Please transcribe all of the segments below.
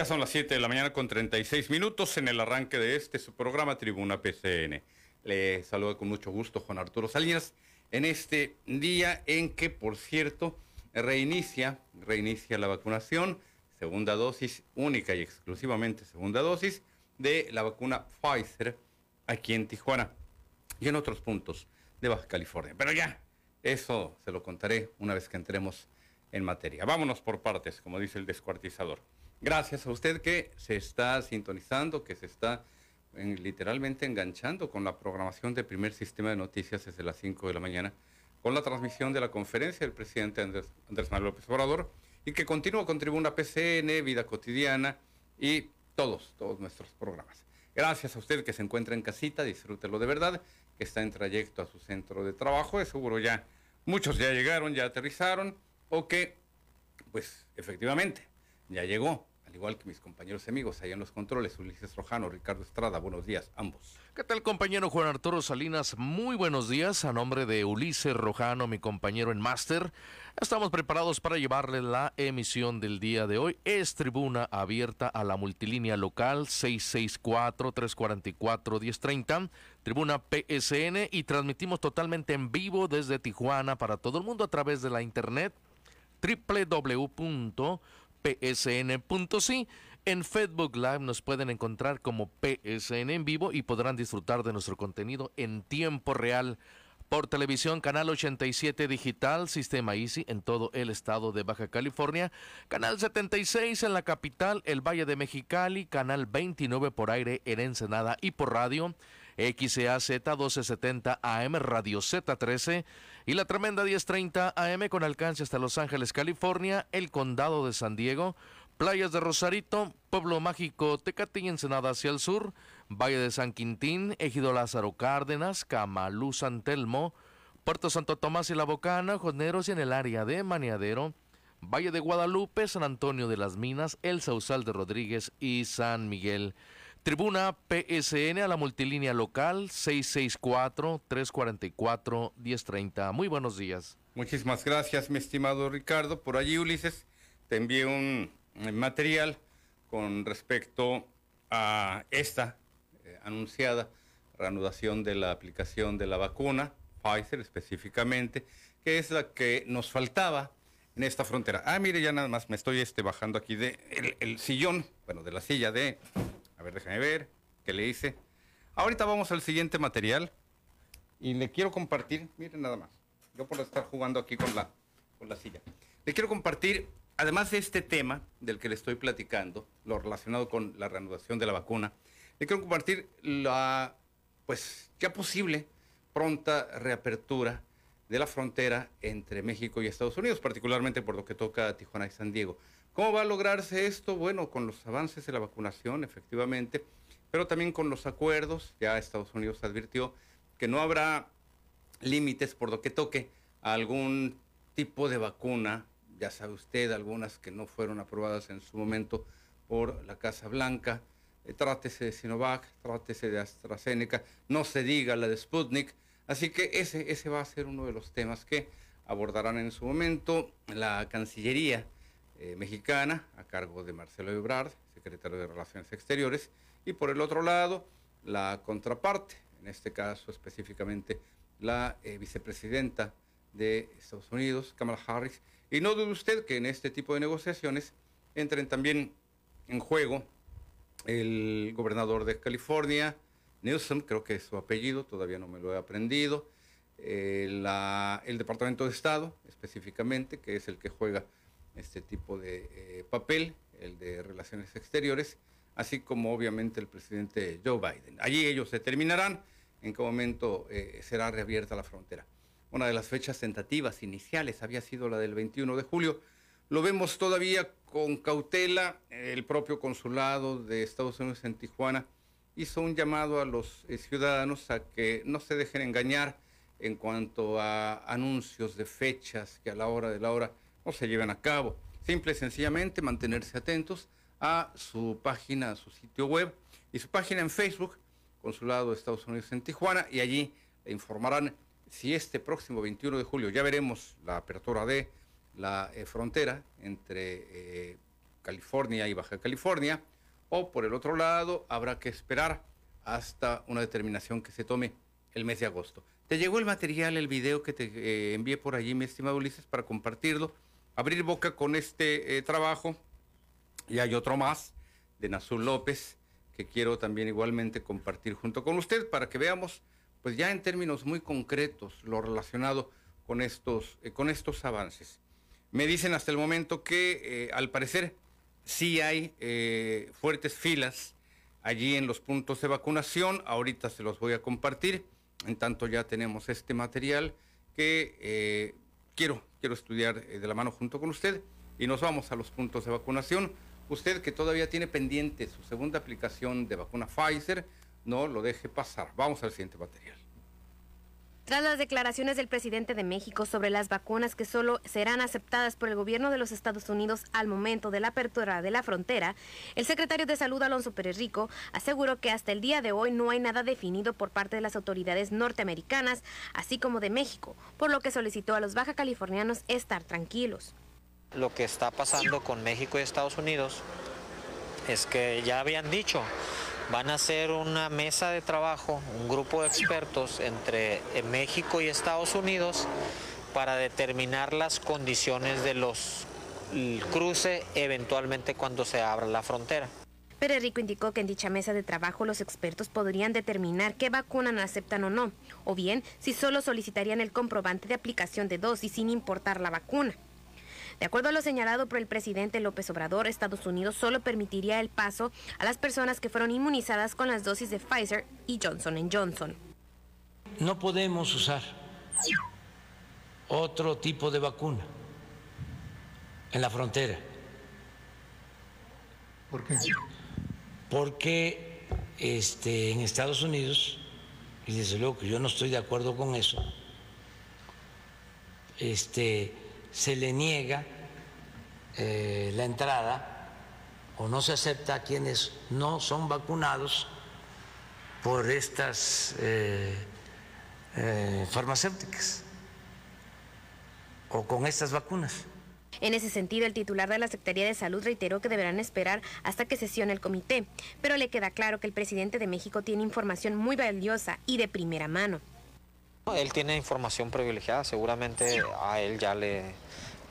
Ya son las 7 de la mañana con 36 minutos en el arranque de este su programa Tribuna PCN. Le saludo con mucho gusto Juan Arturo Salinas en este día en que, por cierto, reinicia, reinicia la vacunación, segunda dosis, única y exclusivamente segunda dosis de la vacuna Pfizer aquí en Tijuana y en otros puntos de Baja California. Pero ya, eso se lo contaré una vez que entremos en materia. Vámonos por partes, como dice el descuartizador. Gracias a usted que se está sintonizando, que se está literalmente enganchando con la programación del primer sistema de noticias desde las 5 de la mañana, con la transmisión de la conferencia del presidente Andrés, Manuel López Obrador, y que continúa con Tribuna PCN, Vida Cotidiana y todos, todos nuestros programas. Gracias a usted que se encuentra en casita, disfrútelo de verdad, que está en trayecto a su centro de trabajo, de seguro ya muchos ya llegaron, ya aterrizaron, o que, pues efectivamente, ya llegó al igual que mis compañeros y amigos allá en los controles, Ulises Rojano, Ricardo Estrada, buenos días, ambos. ¿Qué tal compañero Juan Arturo Salinas? Muy buenos días, a nombre de Ulises Rojano, mi compañero en máster. Estamos preparados para llevarle la emisión del día de hoy. Es tribuna abierta a la multilínea local 664-344-1030, tribuna PSN y transmitimos totalmente en vivo desde Tijuana para todo el mundo a través de la internet www psn.si. En Facebook Live nos pueden encontrar como PSN en vivo y podrán disfrutar de nuestro contenido en tiempo real. Por televisión, canal 87 digital, sistema Easy en todo el estado de Baja California, canal 76 en la capital, el Valle de Mexicali, canal 29 por aire en Ensenada y por radio, XAZ 1270 AM, Radio Z13 y la tremenda 1030 AM con alcance hasta Los Ángeles, California, el condado de San Diego, playas de Rosarito, Pueblo Mágico, Tecate y Ensenada hacia el sur, Valle de San Quintín, Ejido Lázaro Cárdenas, Camalú, San Telmo, Puerto Santo Tomás y La Bocana, Joneros y en el área de Maniadero, Valle de Guadalupe, San Antonio de las Minas, El Sausal de Rodríguez y San Miguel. Tribuna PSN a la multilínea local 664-344-1030. Muy buenos días. Muchísimas gracias, mi estimado Ricardo. Por allí, Ulises, te envié un material con respecto a esta eh, anunciada reanudación de la aplicación de la vacuna, Pfizer específicamente, que es la que nos faltaba en esta frontera. Ah, mire, ya nada más me estoy este, bajando aquí de el sillón, bueno, de la silla de a ver, déjame ver qué le hice. Ahorita vamos al siguiente material y le quiero compartir, miren nada más, yo por estar jugando aquí con la, con la silla. Le quiero compartir, además de este tema del que le estoy platicando, lo relacionado con la reanudación de la vacuna, le quiero compartir la, pues ya posible, pronta reapertura de la frontera entre México y Estados Unidos, particularmente por lo que toca a Tijuana y San Diego. ¿Cómo va a lograrse esto? Bueno, con los avances de la vacunación, efectivamente, pero también con los acuerdos. Ya Estados Unidos advirtió que no habrá límites por lo que toque a algún tipo de vacuna, ya sabe usted, algunas que no fueron aprobadas en su momento por la Casa Blanca. Eh, trátese de Sinovac, trátese de AstraZeneca, no se diga la de Sputnik. Así que ese, ese va a ser uno de los temas que abordarán en su momento la Cancillería eh, mexicana, a cargo de Marcelo Ebrard, secretario de Relaciones Exteriores, y por el otro lado, la contraparte, en este caso específicamente la eh, vicepresidenta de Estados Unidos, Kamala Harris. Y no dude usted que en este tipo de negociaciones entren también en juego el gobernador de California, Newsom, creo que es su apellido, todavía no me lo he aprendido, eh, el Departamento de Estado específicamente, que es el que juega este tipo de eh, papel, el de relaciones exteriores, así como obviamente el presidente Joe Biden. Allí ellos determinarán en qué momento eh, será reabierta la frontera. Una de las fechas tentativas iniciales había sido la del 21 de julio. Lo vemos todavía con cautela. El propio consulado de Estados Unidos en Tijuana hizo un llamado a los eh, ciudadanos a que no se dejen engañar en cuanto a anuncios de fechas que a la hora de la hora no se lleven a cabo. Simple y sencillamente mantenerse atentos a su página, a su sitio web y su página en Facebook, Consulado de Estados Unidos en Tijuana, y allí le informarán si este próximo 21 de julio ya veremos la apertura de la eh, frontera entre eh, California y Baja California, o por el otro lado, habrá que esperar hasta una determinación que se tome el mes de agosto. ¿Te llegó el material, el video que te eh, envié por allí, mi estimado Ulises, para compartirlo? Abrir boca con este eh, trabajo. Y hay otro más de Nazul López que quiero también igualmente compartir junto con usted para que veamos, pues ya en términos muy concretos, lo relacionado con estos, eh, con estos avances. Me dicen hasta el momento que al parecer sí hay fuertes filas allí en los puntos de vacunación. Ahorita se los voy a compartir. En tanto ya tenemos este material que eh, quiero, quiero estudiar eh, de la mano junto con usted y nos vamos a los puntos de vacunación. Usted que todavía tiene pendiente su segunda aplicación de vacuna Pfizer, no lo deje pasar. Vamos al siguiente material. Tras las declaraciones del presidente de México sobre las vacunas que solo serán aceptadas por el gobierno de los Estados Unidos al momento de la apertura de la frontera, el secretario de Salud Alonso Pérez Rico aseguró que hasta el día de hoy no hay nada definido por parte de las autoridades norteamericanas, así como de México, por lo que solicitó a los baja californianos estar tranquilos. Lo que está pasando con México y Estados Unidos es que ya habían dicho Van a hacer una mesa de trabajo, un grupo de expertos entre eh, México y Estados Unidos para determinar las condiciones de los cruce eventualmente cuando se abra la frontera. Pérez Rico indicó que en dicha mesa de trabajo los expertos podrían determinar qué vacuna aceptan o no, o bien si solo solicitarían el comprobante de aplicación de dosis sin importar la vacuna. De acuerdo a lo señalado por el presidente López Obrador, Estados Unidos solo permitiría el paso a las personas que fueron inmunizadas con las dosis de Pfizer y Johnson Johnson. No podemos usar otro tipo de vacuna en la frontera. ¿Por qué? Porque este, en Estados Unidos, y desde luego que yo no estoy de acuerdo con eso, este, se le niega eh, la entrada o no se acepta a quienes no son vacunados por estas eh, eh, farmacéuticas o con estas vacunas. En ese sentido, el titular de la Secretaría de Salud reiteró que deberán esperar hasta que sesione el comité, pero le queda claro que el presidente de México tiene información muy valiosa y de primera mano. Él tiene información privilegiada, seguramente a él ya le,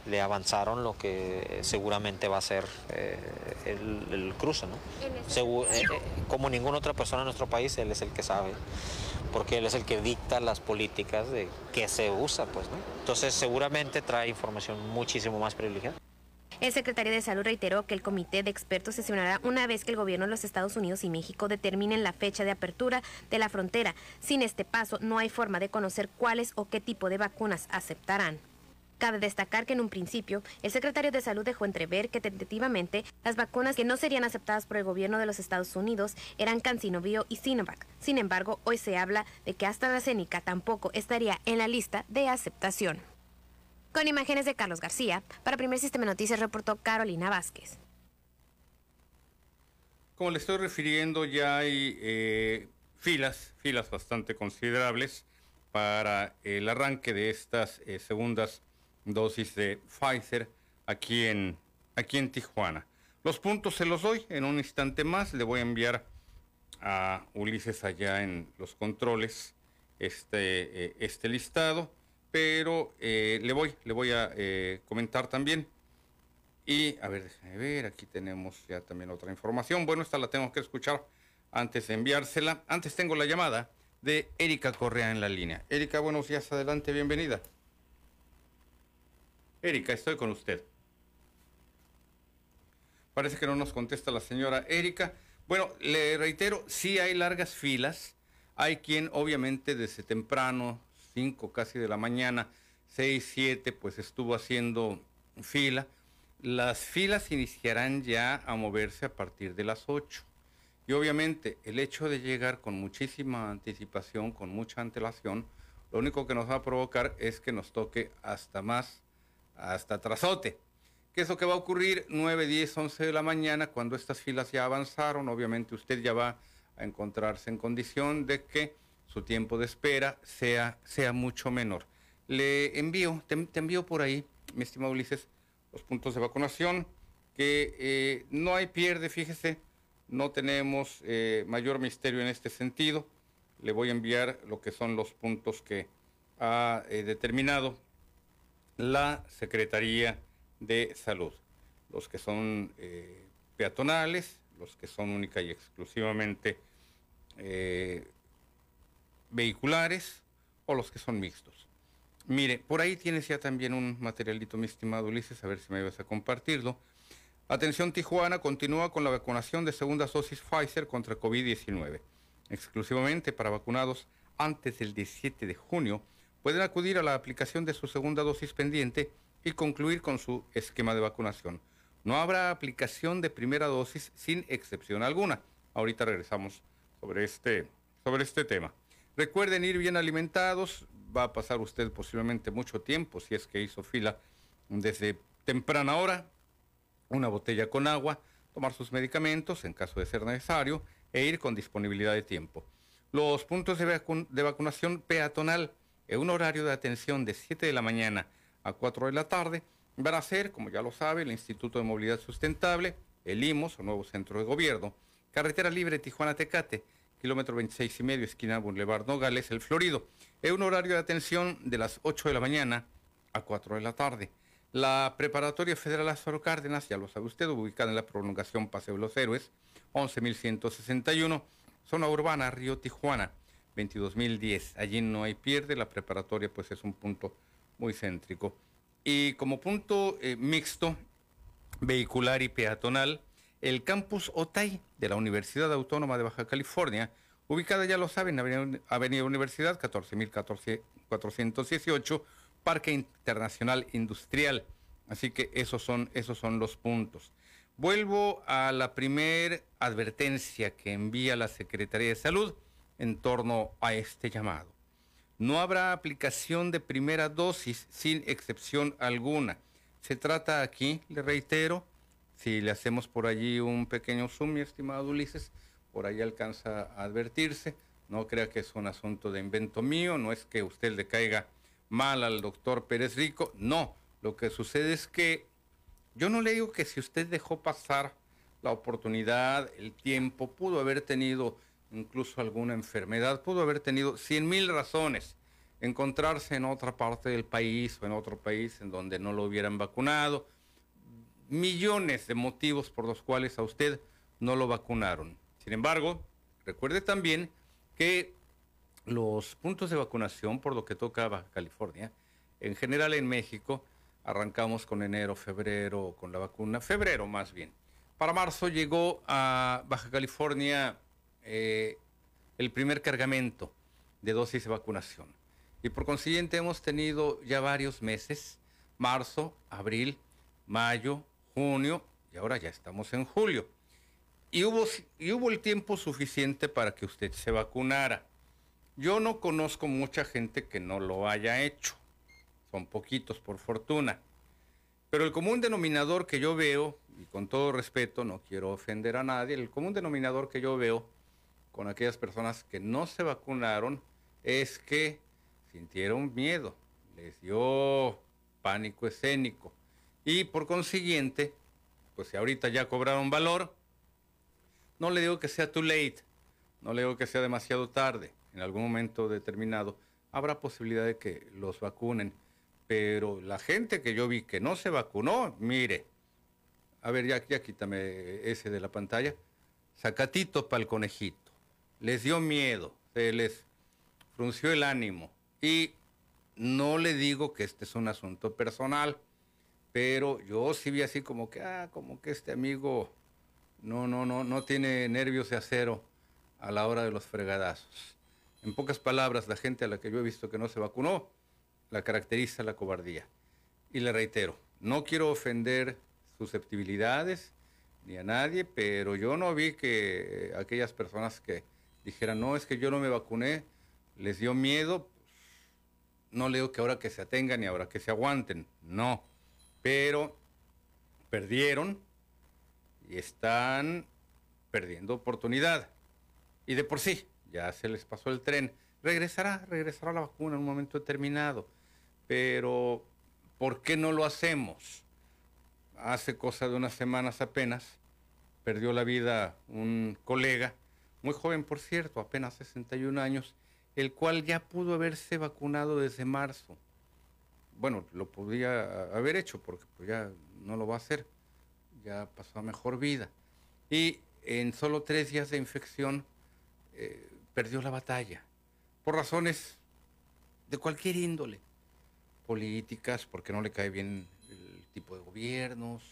le avanzaron lo que seguramente va a ser eh, el, cruce. ¿no? Eh, eh, como ninguna otra persona en nuestro país, él es el que sabe, porque él es el que dicta las políticas de qué se usa. Pues, ¿no? Entonces seguramente trae información muchísimo más privilegiada. El secretario de Salud reiteró que el comité de expertos sesionará una vez que el gobierno de los Estados Unidos y México determinen la fecha de apertura de la frontera. Sin este paso, no hay forma de conocer cuáles o qué tipo de vacunas aceptarán. Cabe destacar que en un principio el secretario de Salud dejó entrever que tentativamente las vacunas que no serían aceptadas por el gobierno de los Estados Unidos eran CanSinoBio y Sinovac. Sin embargo, hoy se habla de que AstraZeneca tampoco estaría en la lista de aceptación. Con imágenes de Carlos García, para Primer Sistema de Noticias reportó Carolina Vázquez. Como le estoy refiriendo, ya hay eh, filas, filas bastante considerables para el arranque de estas eh, segundas dosis de Pfizer aquí en, aquí en Tijuana. Los puntos se los doy en un instante más. Le voy a enviar a Ulises allá en los controles este, eh, este listado, pero eh, le voy, le voy a eh, comentar también. Y a ver, déjame ver, aquí tenemos ya también otra información. Bueno, esta la tengo que escuchar antes de enviársela. Antes tengo la llamada de Erika Correa en la línea. Erika, buenos días, adelante, bienvenida. Erika, estoy con usted. Parece que no nos contesta la señora Erika. Bueno, le reitero, sí hay largas filas. Hay quien obviamente desde temprano, 5 casi de la mañana, 6, 7, pues estuvo haciendo fila. Las filas iniciarán ya a moverse a partir de las 8. Y obviamente el hecho de llegar con muchísima anticipación, con mucha antelación, lo único que nos va a provocar es que nos toque hasta más hasta Trazote. ¿Qué es lo que va a ocurrir 9, 10, 11 de la mañana cuando estas filas ya avanzaron? Obviamente usted ya va a encontrarse en condición de que su tiempo de espera sea, sea mucho menor. Le envío, te, envío por ahí, mi estimado Ulises, los puntos de vacunación que eh, no hay pierde, fíjese, no tenemos eh, mayor misterio en este sentido. Le voy a enviar lo que son los puntos que ha eh, determinado la Secretaría de Salud. Los que son peatonales, los que son única y exclusivamente vehiculares o los que son mixtos. Mire, por ahí tienes ya también un materialito, mi estimado Ulises, a ver si me vas a compartirlo. Atención Tijuana continúa con la vacunación de segunda dosis Pfizer contra COVID-19. Exclusivamente para vacunados antes del 17 de junio, pueden acudir a la aplicación de su segunda dosis pendiente y concluir con su esquema de vacunación. No habrá aplicación de primera dosis sin excepción alguna. Ahorita regresamos sobre este, sobre este tema. Recuerden ir bien alimentados, va a pasar usted posiblemente mucho tiempo si es que hizo fila desde temprana hora, una botella con agua, tomar sus medicamentos en caso de ser necesario e ir con disponibilidad de tiempo. Los puntos de, vacunación peatonal en un horario de atención de 7 de la mañana a 4 de la tarde van a ser, como ya lo sabe, el Instituto de Movilidad Sustentable, el IMOS, o nuevo centro de gobierno, Carretera Libre Tijuana-Tecate, kilómetro 26 y medio, esquina Boulevard Nogales, El Florido, en un horario de atención de las 8 de la mañana a 4 de la tarde. La Preparatoria Federal Lázaro Cárdenas, ya lo sabe usted, ubicada en la prolongación Paseo de los Héroes, 11.161, zona urbana Río Tijuana, 22.010. Allí no hay pierde, la preparatoria pues es un punto muy céntrico. Y como punto eh, mixto, vehicular y peatonal, el campus Otay de la Universidad Autónoma de Baja California, ubicada, ya lo saben, Avenida, Avenida Universidad, 14.418, Parque Internacional Industrial. Así que esos son, esos son los puntos. Vuelvo a la primer advertencia que envía la Secretaría de Salud en torno a este llamado. No habrá aplicación de primera dosis sin excepción alguna. Se trata aquí, le reitero, si le hacemos por allí un pequeño zoom, mi estimado Ulises, por ahí alcanza a advertirse. No crea que es un asunto de invento mío, no es que usted le caiga mal al doctor Pérez Rico, no. Lo que sucede es que yo no le digo que si usted dejó pasar la oportunidad, el tiempo, pudo haber tenido incluso alguna enfermedad, pudo haber tenido cien mil razones, encontrarse en otra parte del país o en otro país en donde no lo hubieran vacunado, millones de motivos por los cuales a usted no lo vacunaron. Sin embargo, recuerde también que los puntos de vacunación, por lo que toca Baja California, en general en México, arrancamos con enero, febrero, con la vacuna, febrero más bien. Para marzo llegó a Baja California eh, el primer cargamento de dosis de vacunación. Y por consiguiente hemos tenido ya varios meses, marzo, abril, mayo, junio y ahora ya estamos en julio. Y hubo, y hubo el tiempo suficiente para que usted se vacunara. Yo no conozco mucha gente que no lo haya hecho. Son poquitos, por fortuna. Pero el común denominador que yo veo, y con todo respeto, no quiero ofender a nadie, el común denominador que yo veo con aquellas personas que no se vacunaron es que sintieron miedo, les dio pánico escénico, y por consiguiente, pues si ahorita ya cobraron valor, no le digo que sea too late, no le digo que sea demasiado tarde, en algún momento determinado habrá posibilidad de que los vacunen, pero la gente que yo vi que no se vacunó, mire, a ver, ya, ya quítame ese de la pantalla, sacatito para el conejito, les dio miedo, se les frunció el ánimo y no le digo que este es un asunto personal, pero yo sí vi así como que, ah, como que este amigo no, no, no, no tiene nervios de acero a la hora de los fregadazos. En pocas palabras, la gente a la que yo he visto que no se vacunó, la caracteriza la cobardía. Y le reitero, no quiero ofender susceptibilidades ni a nadie, pero yo no vi que aquellas personas que dijeran, no, es que yo no me vacuné, les dio miedo, no leo que ahora que se atengan y ahora que se aguanten, no pero perdieron y están perdiendo oportunidad. Y de por sí, ya se les pasó el tren. Regresará, regresará la vacuna en un momento determinado. Pero, ¿por qué no lo hacemos? hace cosa de unas semanas apenas, perdió la vida un colega, muy joven por cierto, apenas 61 años, el cual ya pudo haberse vacunado desde marzo. Bueno, lo podía haber hecho porque pues, ya no lo va a hacer, ya pasó a mejor vida. Y en solo tres días de infección eh, perdió la batalla, por razones de cualquier índole, políticas, porque no le cae bien el tipo de gobiernos,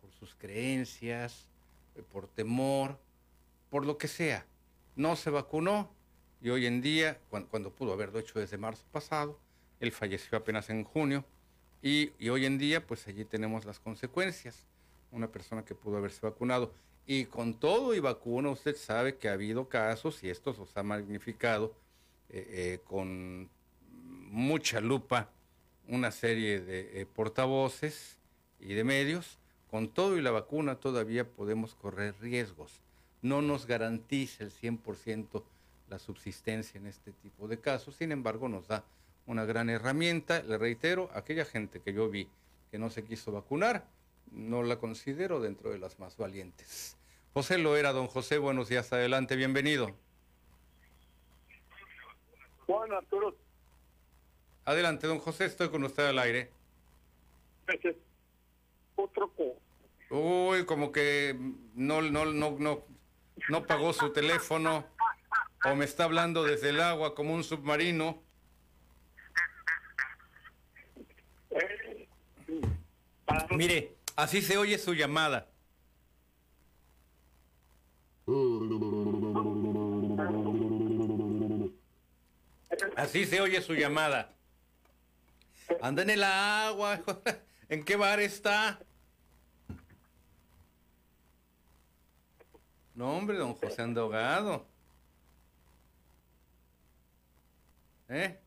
por sus creencias, eh, por temor, por lo que sea. No se vacunó y hoy en día, cuando, pudo haberlo hecho desde marzo pasado, él falleció apenas en junio y, hoy en día pues allí tenemos las consecuencias. Una persona que pudo haberse vacunado y con todo y vacuna, usted sabe que ha habido casos, y esto los ha magnificado eh, eh, con mucha lupa una serie de eh, portavoces y de medios. Con todo y la vacuna todavía podemos correr riesgos. No nos garantiza el 100% la subsistencia en este tipo de casos. Sin embargo, nos da una gran herramienta. Le reitero, aquella gente que yo vi que no se quiso vacunar, no la considero dentro de las más valientes. José lo era, don José, buenos días, adelante, bienvenido. Juan Arturo. Adelante, don José, estoy con usted al aire. Otro Uy, como que no, no, no, no, no pagó su teléfono o me está hablando desde el agua como un submarino. Eh, Mire, Así se oye su llamada. Así se oye su llamada. Anda en el agua. ¿En qué bar está? No, hombre, don José anda. ¿Eh?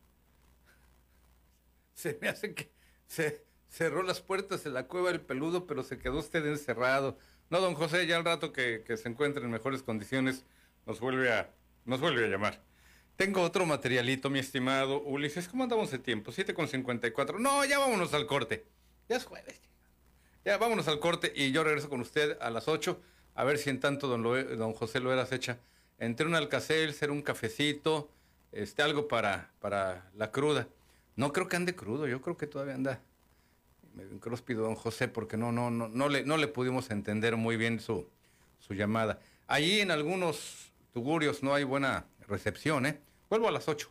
Se me hace que... Se, cerró las puertas de la cueva del peludo, pero se quedó usted encerrado. No, don José, ya al rato que, se encuentre en mejores condiciones, nos vuelve a, nos vuelve a llamar. Tengo otro materialito, mi estimado Ulises. ¿Cómo andamos de tiempo? 7 con 54. No, ya vámonos al corte. Ya es jueves. Ya vámonos al corte y yo regreso con usted a las 8. A ver si en tanto don, don José Loeras echa entre un alcacel, ser un cafecito, este, algo para, para la cruda. No creo que ande crudo, yo creo que todavía anda medio pido don José, porque no, no, no, no, le, no le pudimos entender muy bien su, su llamada. Allí en algunos tugurios no hay buena recepción, ¿eh? Vuelvo a las 8.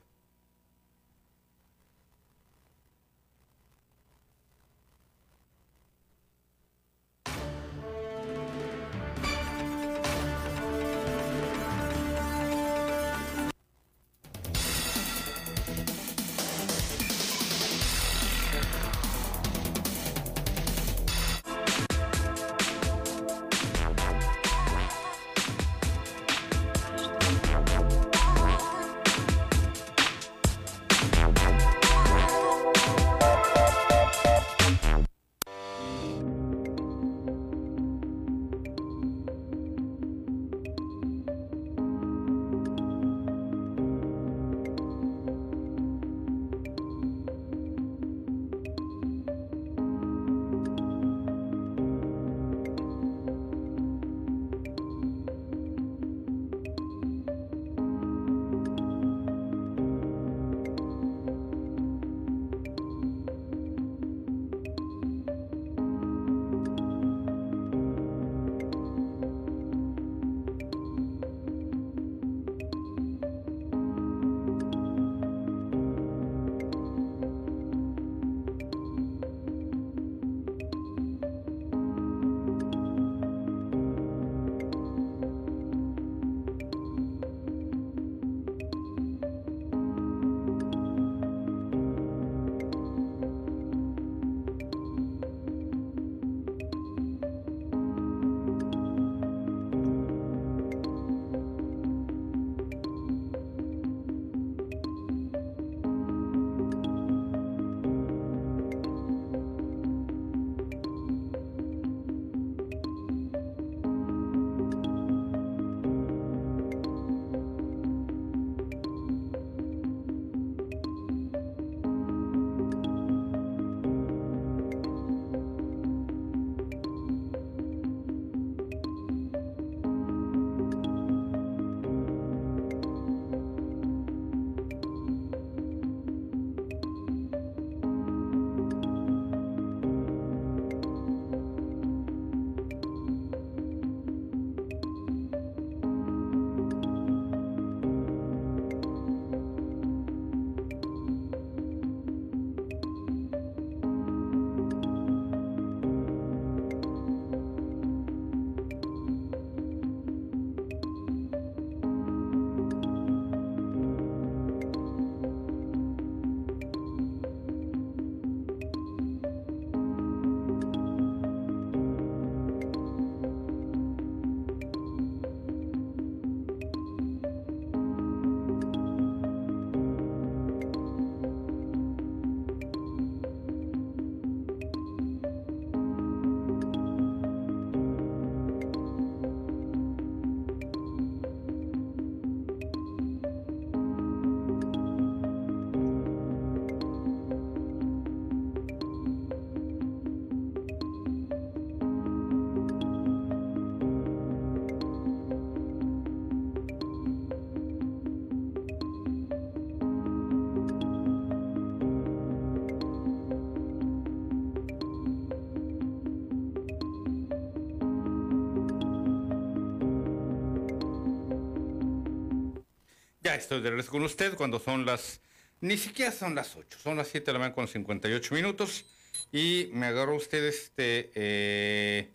Estoy de regreso con usted cuando son las... Ni siquiera son las 8, son las 7 de la mañana con 58 minutos. Y me agarró usted este... eh,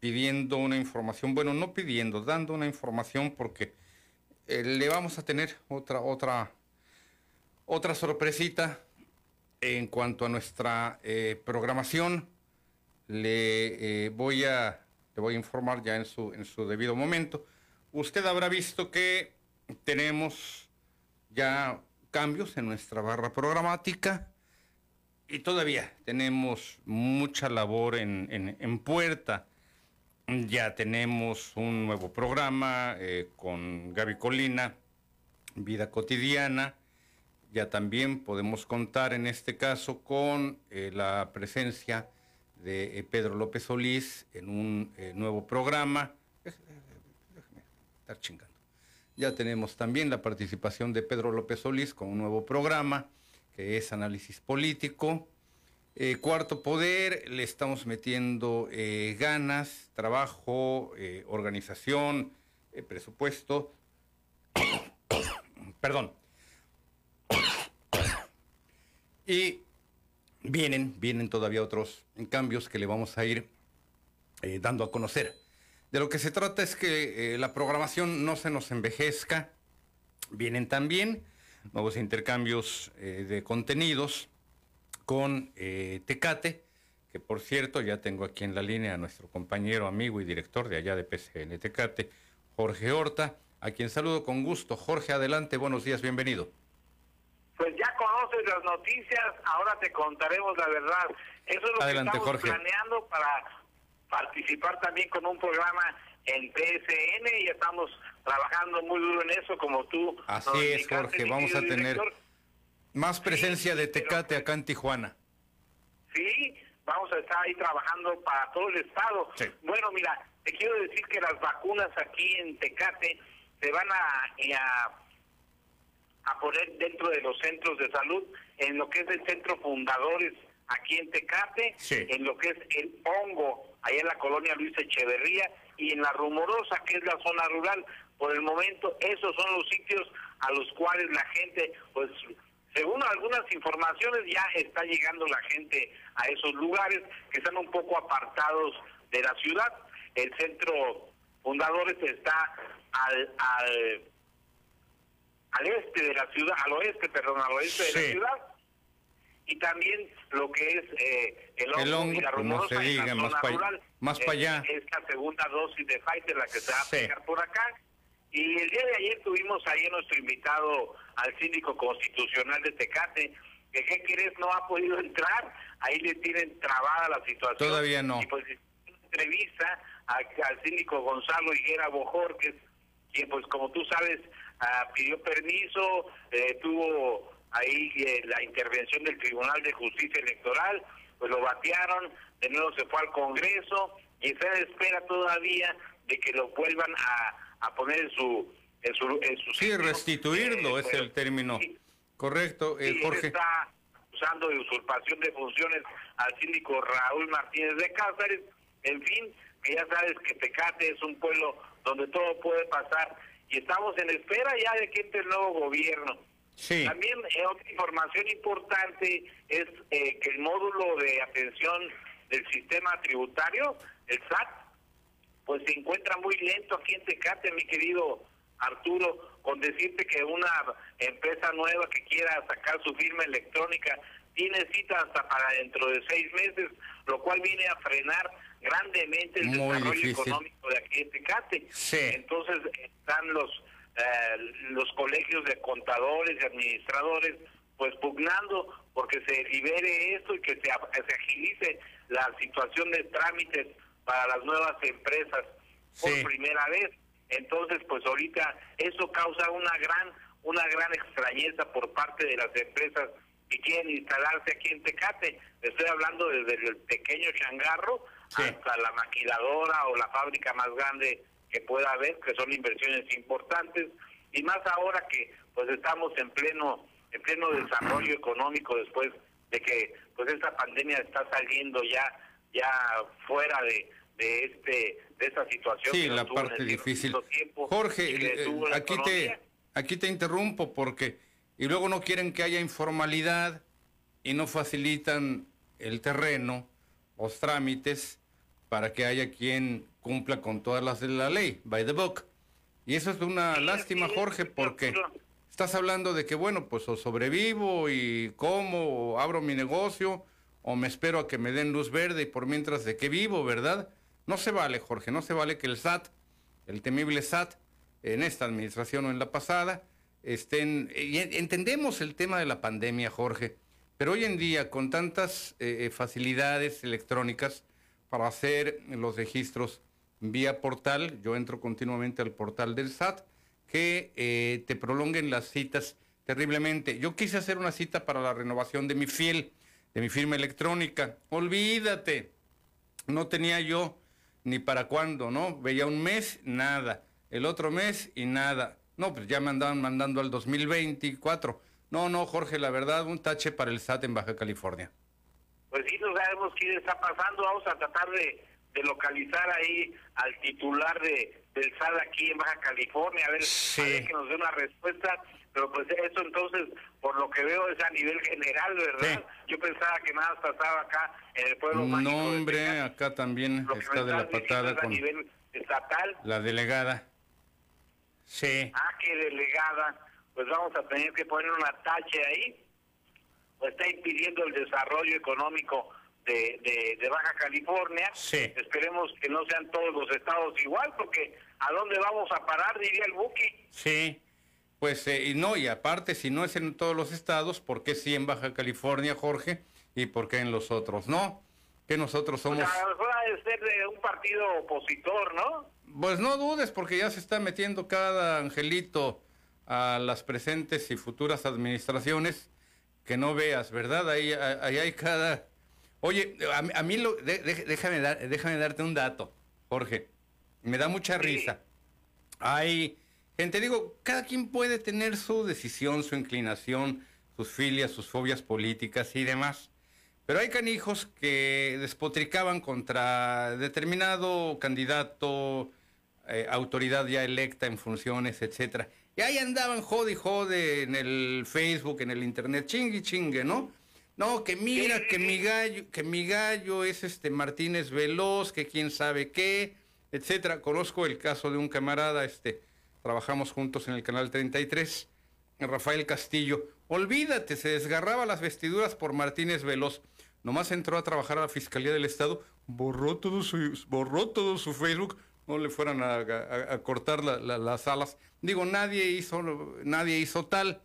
pidiendo una información, bueno, no pidiendo, dando una información porque eh, le vamos a tener otra, otra, otra sorpresita en cuanto a nuestra eh, programación. Le voy a le voy a informar ya en su, en su debido momento. Usted habrá visto que tenemos ya cambios en nuestra barra programática y todavía tenemos mucha labor en, en- puerta. Ya tenemos un nuevo programa eh, con Gaby Colina, Vida Cotidiana. Ya también podemos contar en este caso con eh, la presencia de eh, Pedro López Solís en un nuevo programa. Déjame estar chingando. Ya tenemos también la participación de Pedro López Solís con un nuevo programa que es análisis político. Eh, cuarto poder, le estamos metiendo eh, ganas, trabajo, eh, organización, presupuesto. Perdón. Y vienen, vienen todavía otros cambios que le vamos a ir dando a conocer. De lo que se trata es que eh, la programación no se nos envejezca. Vienen también nuevos intercambios eh, de contenidos con eh, Tecate, que por cierto ya tengo aquí en la línea a nuestro compañero, amigo y director de allá de PCN Tecate, Jorge Horta, a quien saludo con gusto. Jorge, adelante, buenos días, bienvenido. Pues ya conoces las noticias, ahora te contaremos la verdad. Eso es lo Adelante, que estamos Jorge. planeando para participar también con un programa en PSN y estamos trabajando muy duro en eso, como tú. Así nos es, Jorge, vamos a tener director. más presencia de pero- Tecate acá en Tijuana. Sí, vamos a estar ahí trabajando para todo el estado. Sí. Bueno, mira, te quiero decir que las vacunas aquí en Tecate se van a, eh, a, a poner dentro de los centros de salud, en lo que es el centro fundadores aquí en Tecate, Sí. en lo que es el hongo, allá en la colonia Luis Echeverría, y en la rumorosa, que es la zona rural. Por el momento, esos son los sitios a los cuales la gente, pues, según algunas informaciones, ya está llegando la gente a esos lugares que están un poco apartados de la ciudad. El centro fundadores está al, al, al este de la ciudad, al oeste, perdón, al oeste de la ciudad. Y también lo que es eh, el hongo, El hongo, y la rumorosa se en la diga, más zona pa- rural. más Eh, pa' allá. Es la segunda dosis de Pfizer la que se va a Sí. aplicar por acá. Y el día de ayer tuvimos ahí a nuestro invitado al síndico constitucional de Tecate, que qué querés no ha podido entrar, ahí le tienen trabada la situación. Todavía no. Y pues una entrevista a- al síndico Gonzalo Higuera Bojorques, quien pues como tú sabes ah, pidió permiso, eh, tuvo ahí eh, la intervención del Tribunal de Justicia Electoral, pues lo batearon, de nuevo se fue al Congreso y está en espera todavía de que lo vuelvan a, a poner en su en su, en su Sí, sitio. restituirlo Eh, es pues, el término sí, correcto, eh, Sí, Jorge. está usando de usurpación de funciones al síndico Raúl Martínez de Cáceres. En fin, que ya sabes que Tecate es un pueblo donde todo puede pasar y estamos en espera ya de que entre el nuevo gobierno. Sí, También eh, otra información importante es eh, que el módulo de atención del sistema tributario, el SAT, pues se encuentra muy lento aquí en Tecate, mi querido Arturo, con decirte que una empresa nueva que quiera sacar su firma electrónica tiene cita hasta para dentro de seis meses, lo cual viene a frenar grandemente el Muy desarrollo difícil. económico de aquí en Tecate. Sí. Entonces están los eh, los colegios de contadores y administradores pues pugnando porque se libere esto y que se, se agilice la situación de trámites para las nuevas empresas por Sí. primera vez. Entonces, pues ahorita eso causa una gran una gran extrañeza por parte de las empresas que quieren instalarse aquí en Tecate. Estoy hablando desde el pequeño changarro Sí. hasta la maquiladora o la fábrica más grande que pueda haber, que son inversiones importantes, y más ahora que pues estamos en pleno en pleno desarrollo económico después de que pues esta pandemia está saliendo ya ya fuera de de este de esta situación Sí, que la en parte el difícil. tiempo Jorge, eh, aquí te, aquí te interrumpo porque, y luego no quieren que haya informalidad y no facilitan el terreno, los trámites, para que haya quien cumpla con todas las de la ley, by the book. Y eso es una lástima, Jorge, porque estás hablando de que, bueno, pues o sobrevivo y como, o abro mi negocio, o me espero a que me den luz verde y por mientras de que vivo, ¿verdad? No se vale, Jorge, no se vale que el SAT, el temible SAT, en esta administración o en la pasada, estén... Y entendemos el tema de la pandemia, Jorge, pero hoy en día con tantas eh, eh, facilidades electrónicas para hacer los registros vía portal, yo entro continuamente al portal del SAT, que eh, te prolonguen las citas terriblemente. Yo quise hacer una cita para la renovación de mi fiel, de mi firma electrónica. Olvídate, no tenía yo ni para cuándo, ¿no? Veía un mes, nada. El otro mes y nada. No, pues ya me andaban mandando al 2024. No, no, Jorge, la verdad, un tache para el SAT en Baja California. Pues sí, no sabemos qué está pasando. Vamos a tratar de, localizar ahí al titular de, del SAT aquí en Baja California, a ver, que nos dé una respuesta. Pero pues eso entonces, por lo que veo, es a nivel general, ¿verdad? Yo pensaba que nada pasaba acá en el pueblo No, hombre, acá también está de la patada con... A nivel estatal. La delegada. Sí. Ah, qué delegada pues vamos a tener que poner una tache ahí, pues está impidiendo el desarrollo económico de, de, Baja California. Sí. Esperemos que no sean todos los estados igual, porque ¿a dónde vamos a parar? Diría el Buki. Sí, pues eh, y no, y aparte, si no es en todos los estados, ¿por qué sí en Baja California, Jorge? ¿Y por qué en los otros no? Que nosotros somos... Pues a lo mejor ha de ser de un partido opositor, ¿no? Pues no dudes, porque ya se está metiendo cada angelito a las presentes y futuras administraciones que no veas, ¿verdad? Ahí, ahí hay cada... Oye, a, mí lo, déjame, dar, déjame darte un dato, Jorge. Me da mucha risa. Hay gente, digo, cada quien puede tener su decisión, su inclinación, sus filias, sus fobias políticas y demás. Pero hay canijos que despotricaban contra determinado candidato, eh, autoridad ya electa en funciones, etcétera. Y ahí andaban jode y jode en el Facebook, en el internet, chingue chingue, ¿no? No, que mira, que mi gallo, que mi gallo es este Martínez Veloz, que quién sabe qué, etcétera. Conozco el caso de un camarada, este, trabajamos juntos en el canal 33, Rafael Castillo. Olvídate, se desgarraba las vestiduras por Martínez Veloz. Nomás entró a trabajar a la Fiscalía del Estado, borró todo su, borró todo su Facebook, no le fueran a, cortar las alas. Digo, nadie hizo, nadie hizo tal,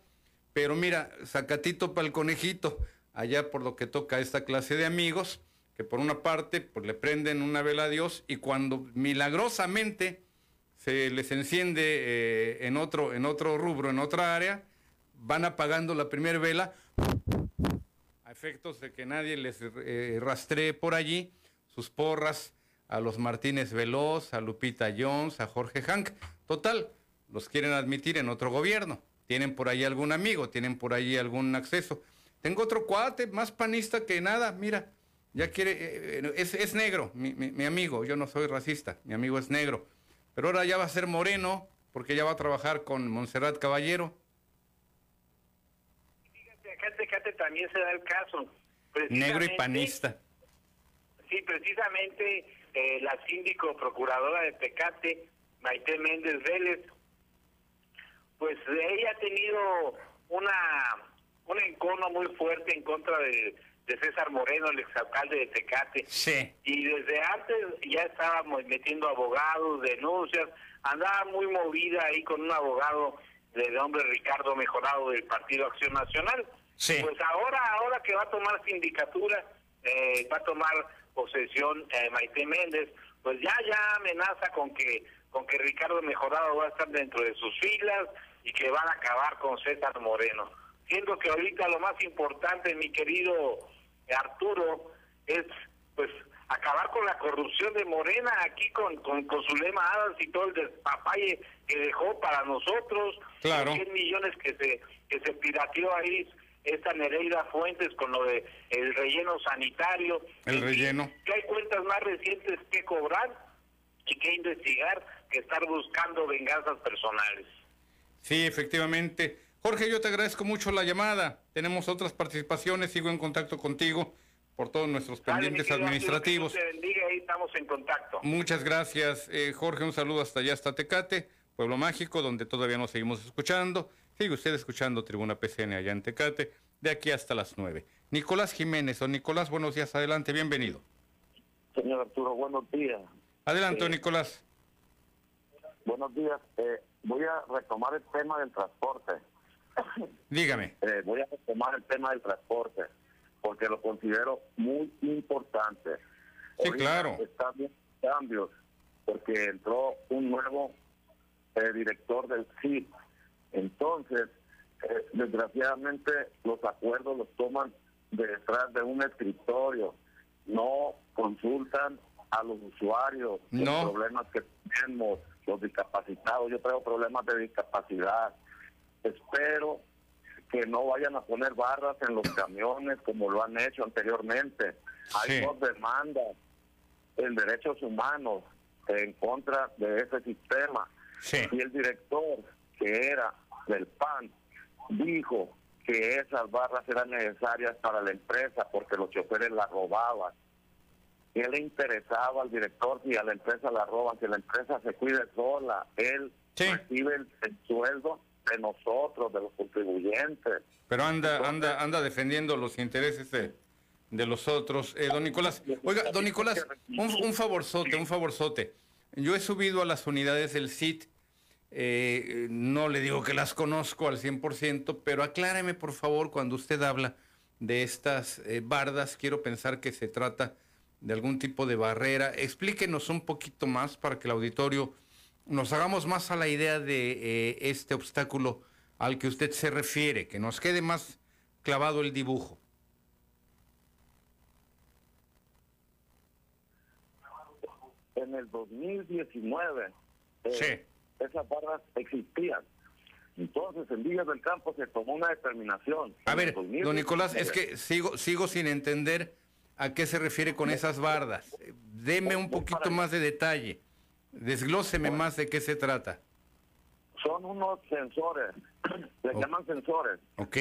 pero mira, sacatito para el conejito, allá por lo que toca a esta clase de amigos, que por una parte pues le prenden una vela a Dios y cuando milagrosamente se les enciende eh, en, otro, en otro rubro, en otra área, van apagando la primera vela a efectos de que nadie les eh, rastree por allí sus porras a los Martínez Veloz, a Lupita Jones, a Jorge Hank. Total, los quieren admitir en otro gobierno. Tienen por ahí algún amigo, tienen por ahí algún acceso. Tengo otro cuate, más panista que nada, mira, ya quiere, eh, eh, es, negro, mi, amigo, yo no soy racista, mi amigo es negro. Pero ahora ya va a ser moreno, porque ya va a trabajar con Montserrat Caballero. Fíjate, acá en Tecate también se da el caso. Negro y panista. Sí, precisamente eh, la síndico procuradora de Tecate, Maite Méndez Vélez, pues ella ha tenido una un encono muy fuerte en contra de, César Moreno, el exalcalde de Tecate. Sí. Y desde antes ya estábamos metiendo abogados, denuncias, andaba muy movida ahí con un abogado de nombre Ricardo Mejorado del Partido Acción Nacional. Sí. Pues ahora, ahora que va a tomar sindicatura, eh, va a tomar posesión eh, Maite Méndez, pues ya ya amenaza con que con que Ricardo Mejorado va a estar dentro de sus filas y que van a acabar con César Moreno. Siendo que ahorita lo más importante, mi querido Arturo, es pues acabar con la corrupción de Morena aquí con, con, con su lema y todo el despapalle que dejó para nosotros, claro. 100 millones que se que se pirateó ahí esta Nereida Fuentes con lo de el relleno sanitario. El relleno. Que hay cuentas más recientes que cobrar y que investigar que estar buscando venganzas personales. Sí, efectivamente. Jorge, yo te agradezco mucho la llamada. Tenemos otras participaciones, sigo en contacto contigo por todos nuestros pendientes Dale, mi querido administrativos. Arturo, que Dios te bendiga, ahí estamos en contacto. Muchas gracias, eh, Jorge. Un saludo hasta allá, hasta Tecate, Pueblo Mágico, donde todavía nos seguimos escuchando. Sigue usted escuchando Tribuna PCN allá en Tecate, de aquí hasta las 9. Nicolás Jiménez, o Nicolás, buenos días, adelante, bienvenido. Señor Arturo, buenos días. Adelante, Sí. Nicolás. Buenos días. Eh, voy a retomar el tema del transporte. Dígame. Eh, voy a retomar el tema del transporte porque lo considero muy importante. Sí, claro. Está bien cambios porque entró un nuevo eh, director del CIP. Entonces, eh, desgraciadamente los acuerdos los toman detrás de un escritorio. No consultan a los usuarios los No. problemas que tenemos, los discapacitados. Yo traigo problemas de discapacidad. Espero que no vayan a poner barras en los camiones como lo han hecho anteriormente. Hay Sí. dos demandas en derechos humanos en contra de ese sistema. Sí. Y el director, que era del PAN, dijo que esas barras eran necesarias para la empresa porque los choferes las robaban. ¿Qué le interesaba al director si a la empresa la roban? Que la empresa se cuide sola. Él Sí. recibe el, el sueldo de nosotros, de los contribuyentes. Pero anda, anda, anda defendiendo los intereses de, de los otros. Eh, don Nicolás, oiga, don Nicolás, un, un favorzote, un favorzote. Yo he subido a las unidades del CIT, eh, no le digo que las conozco al 100%, pero acláreme por favor cuando usted habla de estas eh, bardas, quiero pensar que se trata de algún tipo de barrera. Explíquenos un poquito más para que el auditorio nos hagamos más a la idea de eh, este obstáculo al que usted se refiere, que nos quede más clavado el dibujo. En el 2019, eh, Sí. esas barras existían. Entonces, en Villas del Campo se tomó una determinación. A ver, don 2019, Nicolás, es que sigo, sigo sin entender a qué se refiere con esas bardas. Deme un poquito más de detalle. Desglóseme más de qué se trata. Son unos sensores, se Oh. llaman sensores, ¿Ok?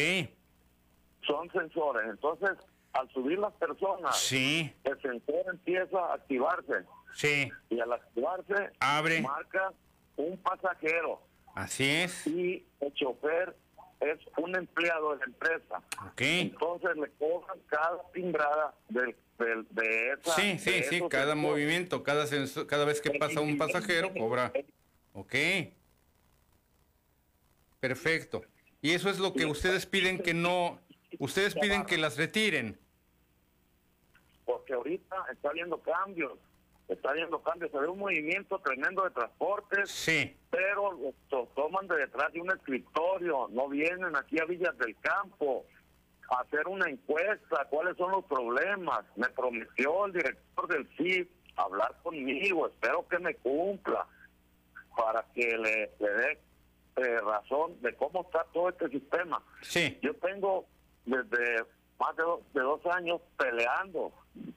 son sensores. Entonces, al subir las personas, Sí, el sensor empieza a activarse sí, y al activarse Abre. marca un pasajero así es. y el chofer es un empleado de la empresa. ¿Ok? Entonces le cobran cada timbrada del, del- de esa. Sí, sí, sí, cada sensores. movimiento, cada, senso- cada vez que pasa un pasajero, cobra. ¿Ok? Perfecto. Y eso es lo que ustedes piden que no, ustedes piden que las retiren. Porque ahorita está habiendo cambios, está habiendo cambios, se ve un movimiento tremendo de transportes, Sí, pero los to- toman de detrás de un escritorio, no vienen aquí a Villas del Campo a hacer una encuesta, cuáles son los problemas. Me prometió el director del CIP hablar conmigo, espero que me cumpla para que le, le dé eh, razón de cómo está todo este sistema. sí, Yo tengo desde más de, dos- de dos años peleando,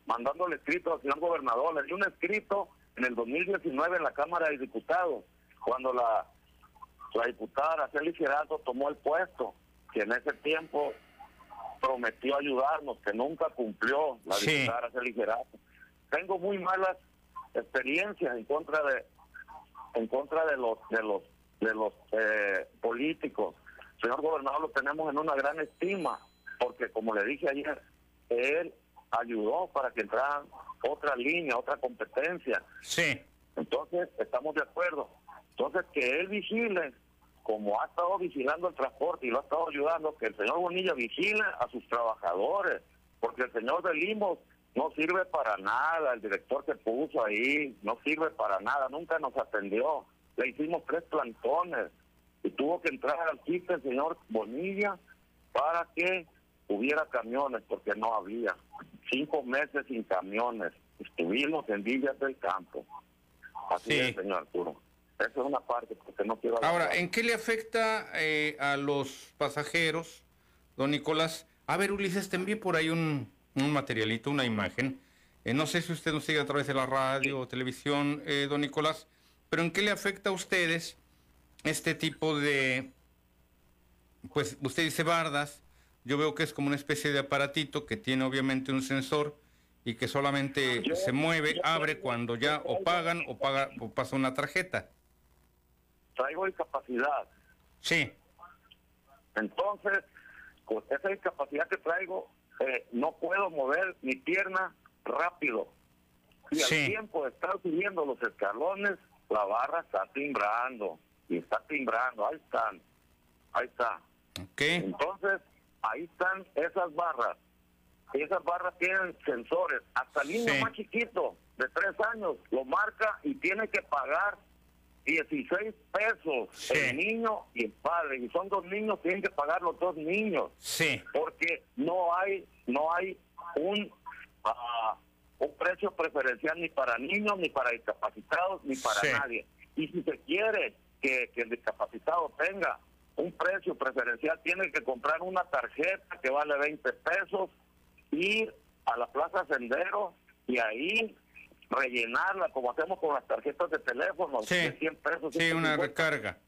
mandándole escrito al señor gobernador. Le di un escrito en el 2019 en la Cámara de Diputados, cuando la, la diputada Araceli Gerardo tomó el puesto, que en ese tiempo prometió ayudarnos, que nunca cumplió la Sí. diputada Araceli Gerardo. Tengo muy malas experiencias en contra de en contra de los de los de los eh, políticos. Señor gobernador, lo tenemos en una gran estima, porque como le dije ayer, él ayudó para que entrara otra línea, otra competencia. sí. Entonces, estamos de acuerdo. Entonces, que él vigile, como ha estado vigilando el transporte y lo ha estado ayudando, que el señor Bonilla vigile a sus trabajadores, porque el señor de Limos no sirve para nada, el director que puso ahí no sirve para nada, nunca nos atendió. Le hicimos tres plantones y tuvo que entrar al sitio el señor Bonilla para que hubiera camiones, porque no había. Cinco meses sin camiones. Estuvimos en Villas del Campo. Así Sí. es, señor Arturo. Eso es una parte, porque no quiero... Ahora. ¿en qué le afecta eh, a los pasajeros, don Nicolás? A ver, Ulises, te envié por ahí un, un materialito, una imagen. Eh, no sé si usted nos sigue a través de la radio o televisión, eh, don Nicolás, pero ¿en qué le afecta a ustedes este tipo de, pues usted dice bardas, yo veo que es como una especie de aparatito que tiene obviamente un sensor y que solamente se mueve, abre cuando ya o pagan o, paga, o pasa una tarjeta. Traigo discapacidad. Sí. Entonces, con esa discapacidad que traigo, eh, no puedo mover mi pierna rápido. Y al tiempo de estar subiendo los escalones, la barra está timbrando. Y está timbrando. Ahí están. Ahí está. Entonces, ahí están esas barras. Esas barras tienen sensores. Hasta el niño más chiquito, de tres años, lo marca y tiene que pagar 16 pesos el niño y el padre. Y son dos niños, tienen que pagar los dos niños. Sí. Porque no hay, no hay un, uh, un precio preferencial ni para niños, ni para discapacitados, ni para nadie. Y si se quiere que, que el discapacitado tenga un precio preferencial, tiene que comprar una tarjeta que vale 20 pesos ir a la Plaza Sendero y ahí rellenarla como hacemos con las tarjetas de teléfono, sí. 100 pesos. Sí, una recarga.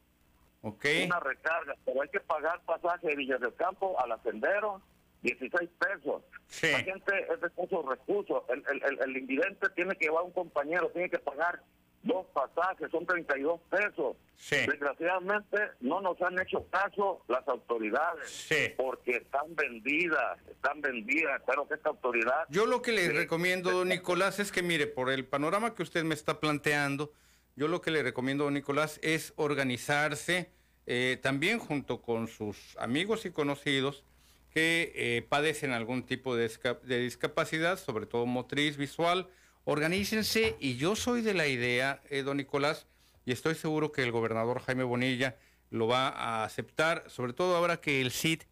Okay. Una recarga, pero hay que pagar pasaje de Villa del Campo a la Sendero, 16 pesos. Sí. La gente es de muchos recursos. El, el, el, el invidente tiene que llevar un compañero, tiene que pagar dos pasajes, son 32 pesos. Desgraciadamente no nos han hecho caso las autoridades porque están vendidas, están vendidas. Espero que esta autoridad... Yo lo que le recomiendo, don Nicolás, es que mire, por el panorama que usted me está planteando, yo lo que le recomiendo, don Nicolás, es organizarse eh, también junto con sus amigos y conocidos que eh, padecen algún tipo de, de discapacidad, sobre todo motriz, visual, Organícense y yo soy de la idea, eh, don Nicolás, y estoy seguro que el gobernador Jaime Bonilla lo va a aceptar, sobre todo ahora que el CID,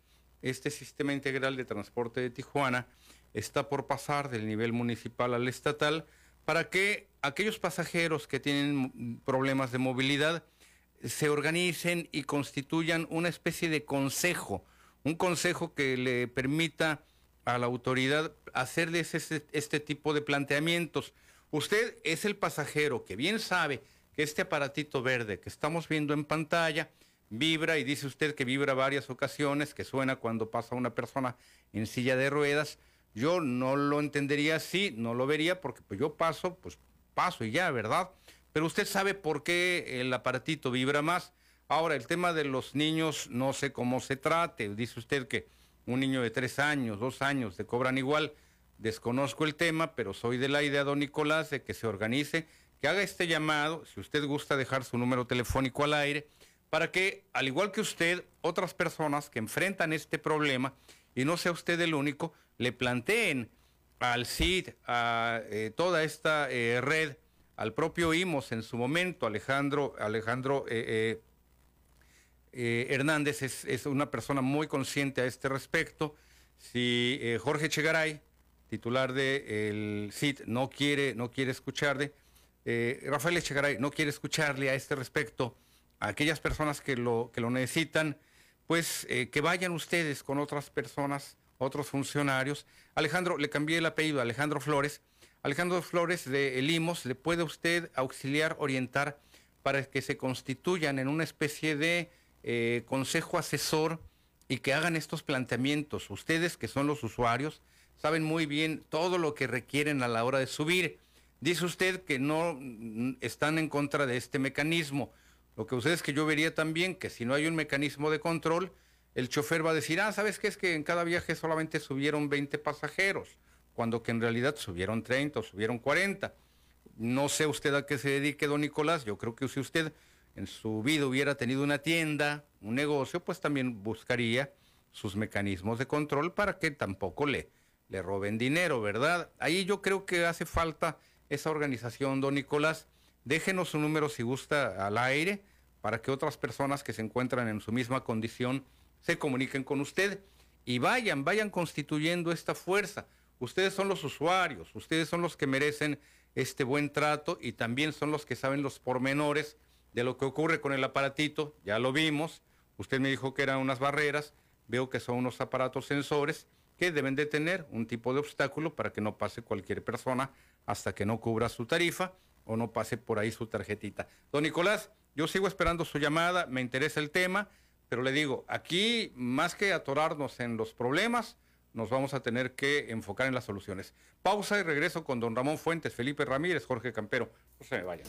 este Sistema Integral de Transporte de Tijuana, está por pasar del nivel municipal al estatal, para que aquellos pasajeros que tienen problemas de movilidad se organicen y constituyan una especie de consejo, un consejo que le permita a la autoridad hacerles este, este tipo de planteamientos. Usted es el pasajero que bien sabe que este aparatito verde que estamos viendo en pantalla vibra y dice usted que vibra varias ocasiones, que suena cuando pasa una persona en silla de ruedas. Yo no lo entendería así, no lo vería porque pues yo paso, pues paso y ya, ¿verdad? Pero usted sabe por qué el aparatito vibra más. Ahora, el tema de los niños, no sé cómo se trate. Dice usted que un niño de tres años, dos años, te cobran igual. Desconozco el tema, pero soy de la idea, don Nicolás, de que se organice, que haga este llamado, si usted gusta dejar su número telefónico al aire, para que, al igual que usted, otras personas que enfrentan este problema, y no sea usted el único, le planteen al CID, a eh, toda esta eh, red, al propio IMOS en su momento, Alejandro, Alejandro eh, eh, Hernández es, una persona muy consciente a este respecto. Si eh, Jorge Chegaray, titular del el CIT, no quiere, no quiere escucharle, eh, Rafael Echegaray no quiere escucharle a este respecto a aquellas personas que lo, que lo necesitan, pues que vayan ustedes con otras personas, otros funcionarios. Alejandro, le cambié el apellido, Alejandro Flores. Alejandro Flores de El IMOS, ¿le puede usted auxiliar, orientar para que se constituyan en una especie de eh, consejo asesor y que hagan estos planteamientos. Ustedes que son los usuarios saben muy bien todo lo que requieren a la hora de subir. Dice usted que no mm, están en contra de este mecanismo. Lo que ustedes que yo vería también que si no hay un mecanismo de control, el chofer va a decir, ah, ¿sabes qué? Es que en cada viaje solamente subieron 20 pasajeros, cuando que en realidad subieron 30 o subieron 40. No sé usted a qué se dedique, don Nicolás, yo creo que si usted en su vida hubiera tenido una tienda, un negocio, pues también buscaría sus mecanismos de control para que tampoco le, le roben dinero, ¿verdad? Ahí yo creo que hace falta esa organización, don Nicolás. Déjenos su número si gusta al aire para que otras personas que se encuentran en su misma condición se comuniquen con usted y vayan, vayan constituyendo esta fuerza. Ustedes son los usuarios, ustedes son los que merecen este buen trato y también son los que saben los pormenores de lo que ocurre con el aparatito, ya lo vimos, usted me dijo que eran unas barreras, veo que son unos aparatos sensores que deben de tener un tipo de obstáculo para que no pase cualquier persona hasta que no cubra su tarifa o no pase por ahí su tarjetita. Don Nicolás, Yo sigo esperando su llamada, me interesa el tema, pero le digo, aquí más que atorarnos en los problemas, nos vamos a tener que enfocar en las soluciones. Pausa y regreso con don Ramón Fuentes, Felipe Ramírez, Jorge Campero. No se me vayan.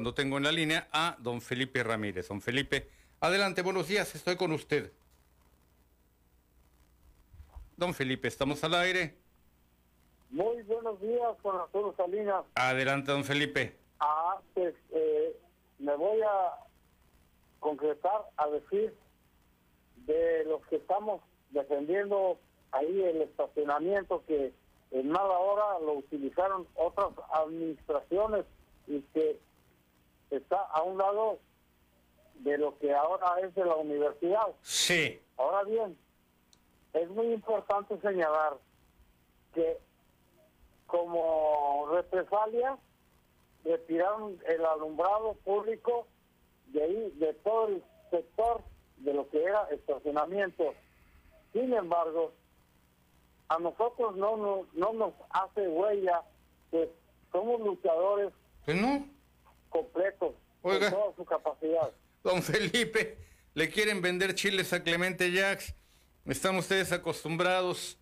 Cuando tengo en la línea a don Felipe Ramírez. Don Felipe, adelante, buenos días, estoy con usted. Don Felipe, estamos al aire. Muy buenos días, con Arturo Salinas. Adelante, don Felipe. Ah, pues eh, me voy a concretar a decir de los que estamos defendiendo ahí el estacionamiento que en mala hora lo utilizaron otras administraciones y que está a un lado de lo que ahora es de la universidad. Sí. Ahora bien, es muy importante señalar que como represalia retiraron el alumbrado público de ahí, de todo el sector de lo que era estacionamiento. Sin embargo, a nosotros no, no, no nos hace huella que somos luchadores. Pues no completo, Oiga, con toda su capacidad. Don Felipe, le quieren vender chiles a Clemente Jax Están ustedes acostumbrados,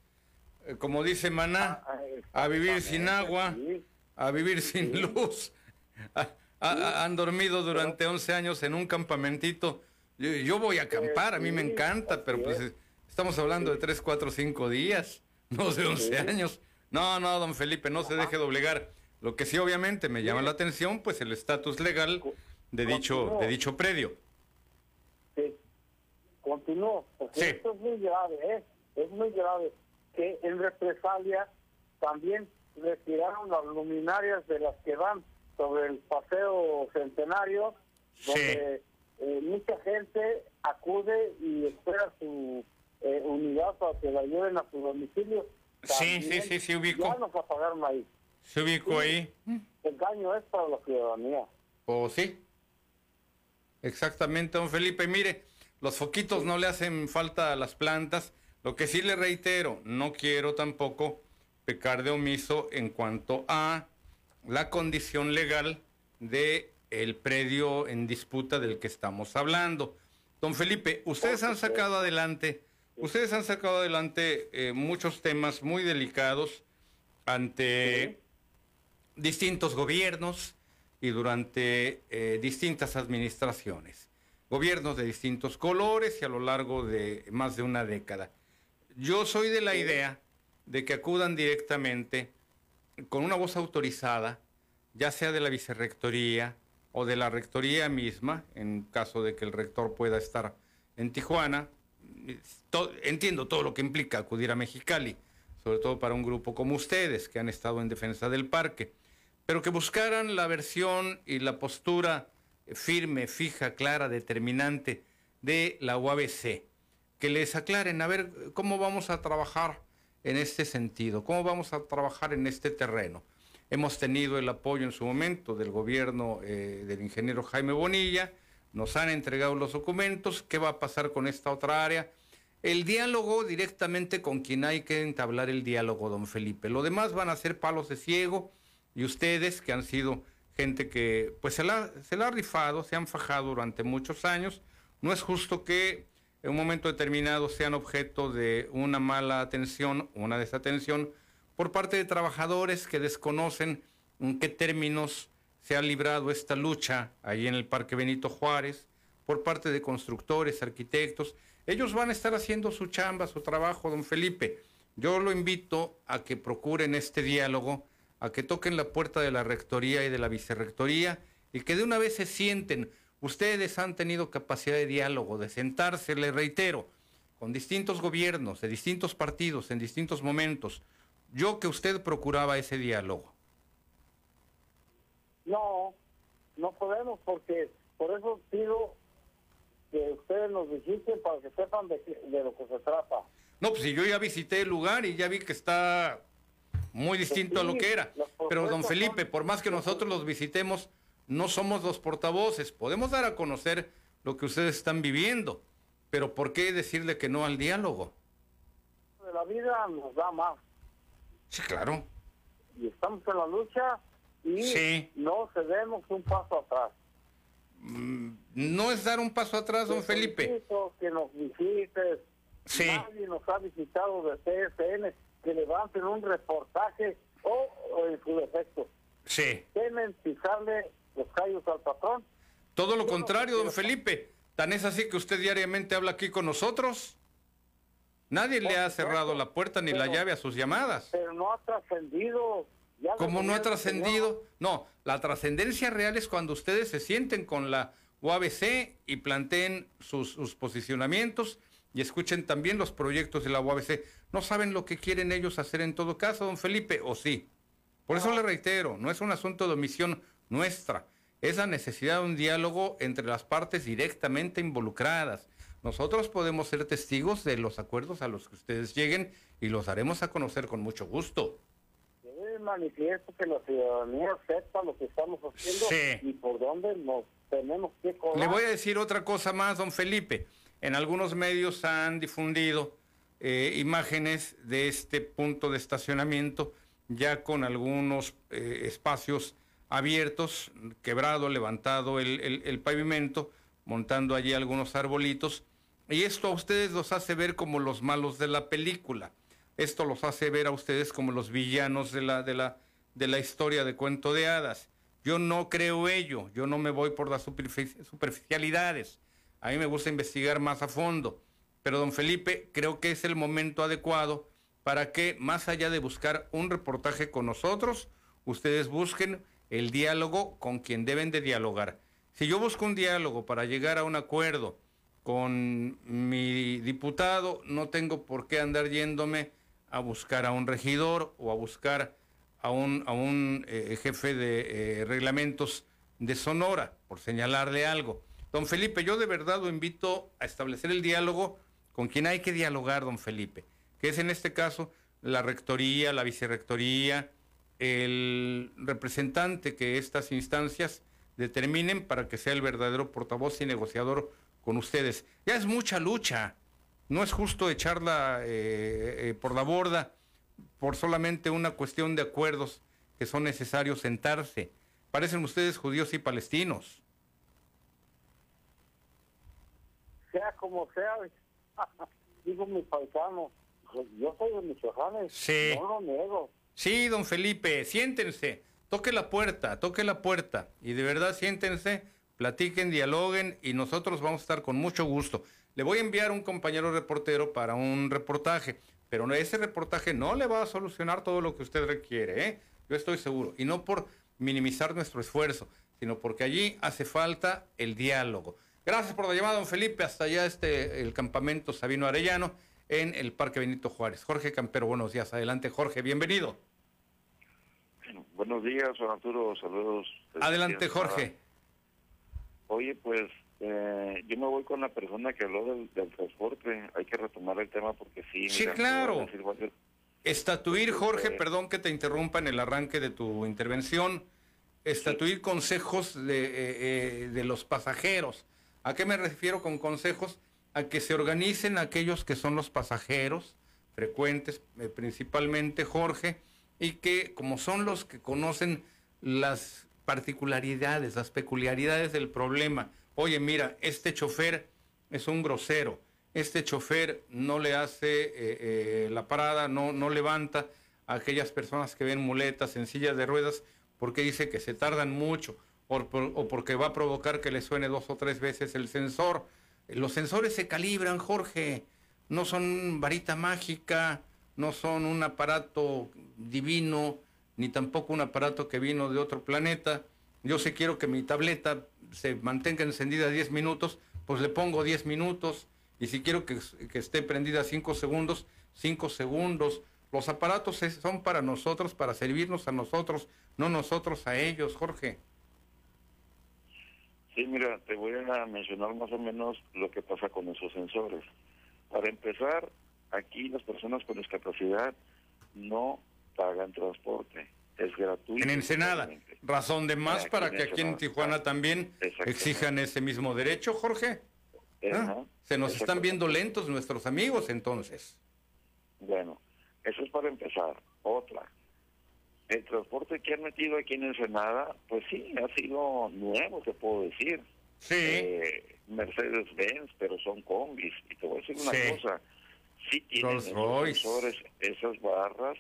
eh, como dice Maná, Ah, a vivir sin agua, a vivir sin luz. A- a- han dormido durante 11 años en un campamentito. Yo, yo voy a acampar, a mí me encanta, pero pues es. eh, estamos hablando de 3, 4, 5 días, no de 11 años. No, no, don Felipe, no se deje doblegar. Lo que sí obviamente me llama la atención, pues el estatus legal de dicho, de dicho predio. Sí. Continúo, porque Sí. esto es muy grave, ¿eh? Es muy grave que en represalia también retiraron las luminarias de las que van sobre el paseo centenario, donde eh, mucha gente acude y espera su eh, unidad para que la lleven a su domicilio. Sí, sí, sí, sí, ubico. Ya nos apagaron ahí. Se ubicó ahí. El daño es para la ciudadanía. ¿O sí? Exactamente, don Felipe. Mire, los foquitos no le hacen falta a las plantas. Lo que sí le reitero, no quiero tampoco pecar de omiso en cuanto a la condición legal de el predio en disputa del que estamos hablando. Don Felipe, ustedes han sacado adelante, ustedes han sacado adelante eh, muchos temas muy delicados ante distintos gobiernos y durante eh, distintas administraciones. Gobiernos de distintos colores y a lo largo de más de una década. Yo soy de la idea de que acudan directamente con una voz autorizada, ya sea de la vicerrectoría o de la rectoría misma, en caso de que el rector pueda estar en Tijuana. To- entiendo todo lo que implica acudir a Mexicali, sobre todo para un grupo como ustedes que han estado en defensa del parque, pero que buscaran la versión y la postura firme, fija, clara, determinante de la UABC, que les aclaren a ver cómo vamos a trabajar en este sentido, cómo vamos a trabajar en este terreno. Hemos tenido el apoyo en su momento del gobierno eh, del ingeniero Jaime Bonilla, nos han entregado los documentos, ¿qué va a pasar con esta otra área? El diálogo directamente con quien hay que entablar el diálogo, don Felipe. Lo demás van a ser palos de ciego y ustedes que han sido gente que pues se la, se la ha rifado, se han fajado durante muchos años, no es justo que en un momento determinado sean objeto de una mala atención, una desatención por parte de trabajadores que desconocen en qué términos se ha librado esta lucha ahí en el Parque Benito Juárez, por parte de constructores, arquitectos. Ellos van a estar haciendo su chamba, su trabajo, don Felipe. Yo lo invito a que procuren este diálogo, a que toquen la puerta de la rectoría y de la vicerrectoría y que de una vez se sienten. Ustedes han tenido capacidad de diálogo, de sentarse, les reitero, con distintos gobiernos, de distintos partidos, en distintos momentos. Yo que usted procuraba ese diálogo. No, no podemos porque por eso pido que ustedes nos visiten para que sepan de, de lo que se trata. No, pues si yo ya visité el lugar y ya vi que está muy distinto a lo que era. Pero don Felipe, por más que nosotros los visitemos, no somos los portavoces. Podemos dar a conocer lo que ustedes están viviendo. Pero ¿por qué decirle que no al diálogo? De la vida nos da más Sí, claro. y estamos en la lucha y Sí. no cedemos un paso atrás. No es dar un paso atrás, don Felipe. que nos visites. Sí. Nadie nos ha visitado de CSN, que levanten un reportaje o, o en su defecto. Sí. Temen pisarle los callos al patrón. Todo lo contrario, don Felipe. Tan es así que usted diariamente habla aquí con nosotros. Nadie le ha cerrado la puerta ni la llave a sus llamadas. pero no ha trascendido. ¿Cómo no ha trascendido? No, la trascendencia real es cuando ustedes se sienten con la UABC y planteen sus, sus posicionamientos y escuchen también los proyectos de la UABC. No saben lo que quieren ellos hacer en todo caso, don Felipe, o sí. Por eso le reitero, no es un asunto de omisión nuestra, es la necesidad de un diálogo entre las partes directamente involucradas. Nosotros podemos ser testigos de los acuerdos a los que ustedes lleguen y los haremos a conocer con mucho gusto. Manifiesto que la ciudadanía sepa lo que estamos haciendo Sí. y por dónde nos tenemos que colar. Le voy a decir otra cosa más, don Felipe. En algunos medios han difundido eh, imágenes de este punto de estacionamiento, ya con algunos eh, espacios abiertos, quebrado, levantado el, el- pavimento, montando allí algunos arbolitos, Y esto a ustedes los hace ver como los malos de la película. Esto los hace ver a ustedes como los villanos de la, de la, de la historia de cuento de hadas. Yo no creo ello, yo no me voy por las superficialidades. A mí me gusta investigar más a fondo. Pero don Felipe, creo que es el momento adecuado para que, más allá de buscar un reportaje con nosotros, ustedes busquen el diálogo con quien deben de dialogar. Si yo busco un diálogo para llegar a un acuerdo con mi diputado, no tengo por qué andar yéndome a buscar a un regidor o a buscar a un, a un eh, jefe de eh, reglamentos de Sonora, por señalarle algo. Don Felipe, yo de verdad lo invito a establecer el diálogo con quien hay que dialogar, don Felipe, que es en este caso la rectoría, la vicerrectoría, el representante que estas instancias determinen para que sea el verdadero portavoz y negociador con ustedes. Ya es mucha lucha, no es justo echarla eh, por la borda por solamente una cuestión de acuerdos que son necesarios sentarse. Parecen ustedes judíos y palestinos. Sea como sea, digo mi paisano, pues, yo soy de Michoacán, sí. no lo niego. Sí, don Felipe, siéntense, toque la puerta, toque la puerta y de verdad siéntense, platiquen, dialoguen y nosotros vamos a estar con mucho gusto. Le voy a enviar un compañero reportero para un reportaje. Pero ese reportaje no le va a solucionar todo lo que usted requiere, ¿eh? Yo estoy seguro. Y no por minimizar nuestro esfuerzo, sino porque allí hace falta el diálogo. Gracias por la llamada, don Felipe. Hasta allá este, el campamento Sabino Arellano en el Parque Benito Juárez. Jorge Campero, buenos días. Adelante, Jorge, bienvenido. Buenos días, don Arturo. Saludos. Adelante, Jorge. Oye, pues eh, yo me voy con la persona que habló del, transporte. Hay que retomar el tema porque sí. Sí, claro. Estatuir, Jorge, perdón que te interrumpa en el arranque de tu intervención. Estatuir consejos de, eh, eh, de los pasajeros. ¿A qué me refiero con consejos? A que se organicen aquellos que son los pasajeros frecuentes, principalmente Jorge, y que como son los que conocen las particularidades, las peculiaridades del problema, oye, mira, este chofer es un grosero, este chofer no le hace eh, eh, la parada, no, no levanta a aquellas personas que ven muletas en sillas de ruedas porque dice que se tardan mucho o, o porque va a provocar que le suene dos o tres veces el sensor. Los sensores se calibran, Jorge, no son varita mágica, no son un aparato divino, ni tampoco un aparato que vino de otro planeta. Yo sí quiero que mi tableta se mantenga encendida 10 minutos, pues le pongo 10 minutos. Y si quiero que, esté prendida 5 segundos, 5 segundos. Los aparatos son para nosotros, para servirnos a nosotros, no nosotros a ellos, Jorge. Sí, mira, te voy a mencionar más o menos lo que pasa con esos sensores. Para empezar, aquí las personas con discapacidad no pagan transporte es gratuito. En Ensenada. Razón de más para que aquí en Tijuana también exijan ese mismo derecho, Jorge. ¿Ah? Se nos están viendo lentos nuestros amigos entonces. Bueno, eso es para empezar. Otra. El transporte que han metido aquí en Ensenada, pues sí, ha sido nuevo, te puedo decir. Sí. Eh, Mercedes-Benz, pero son combis. Y te voy a decir una cosa. Sí tienen esos esas barras.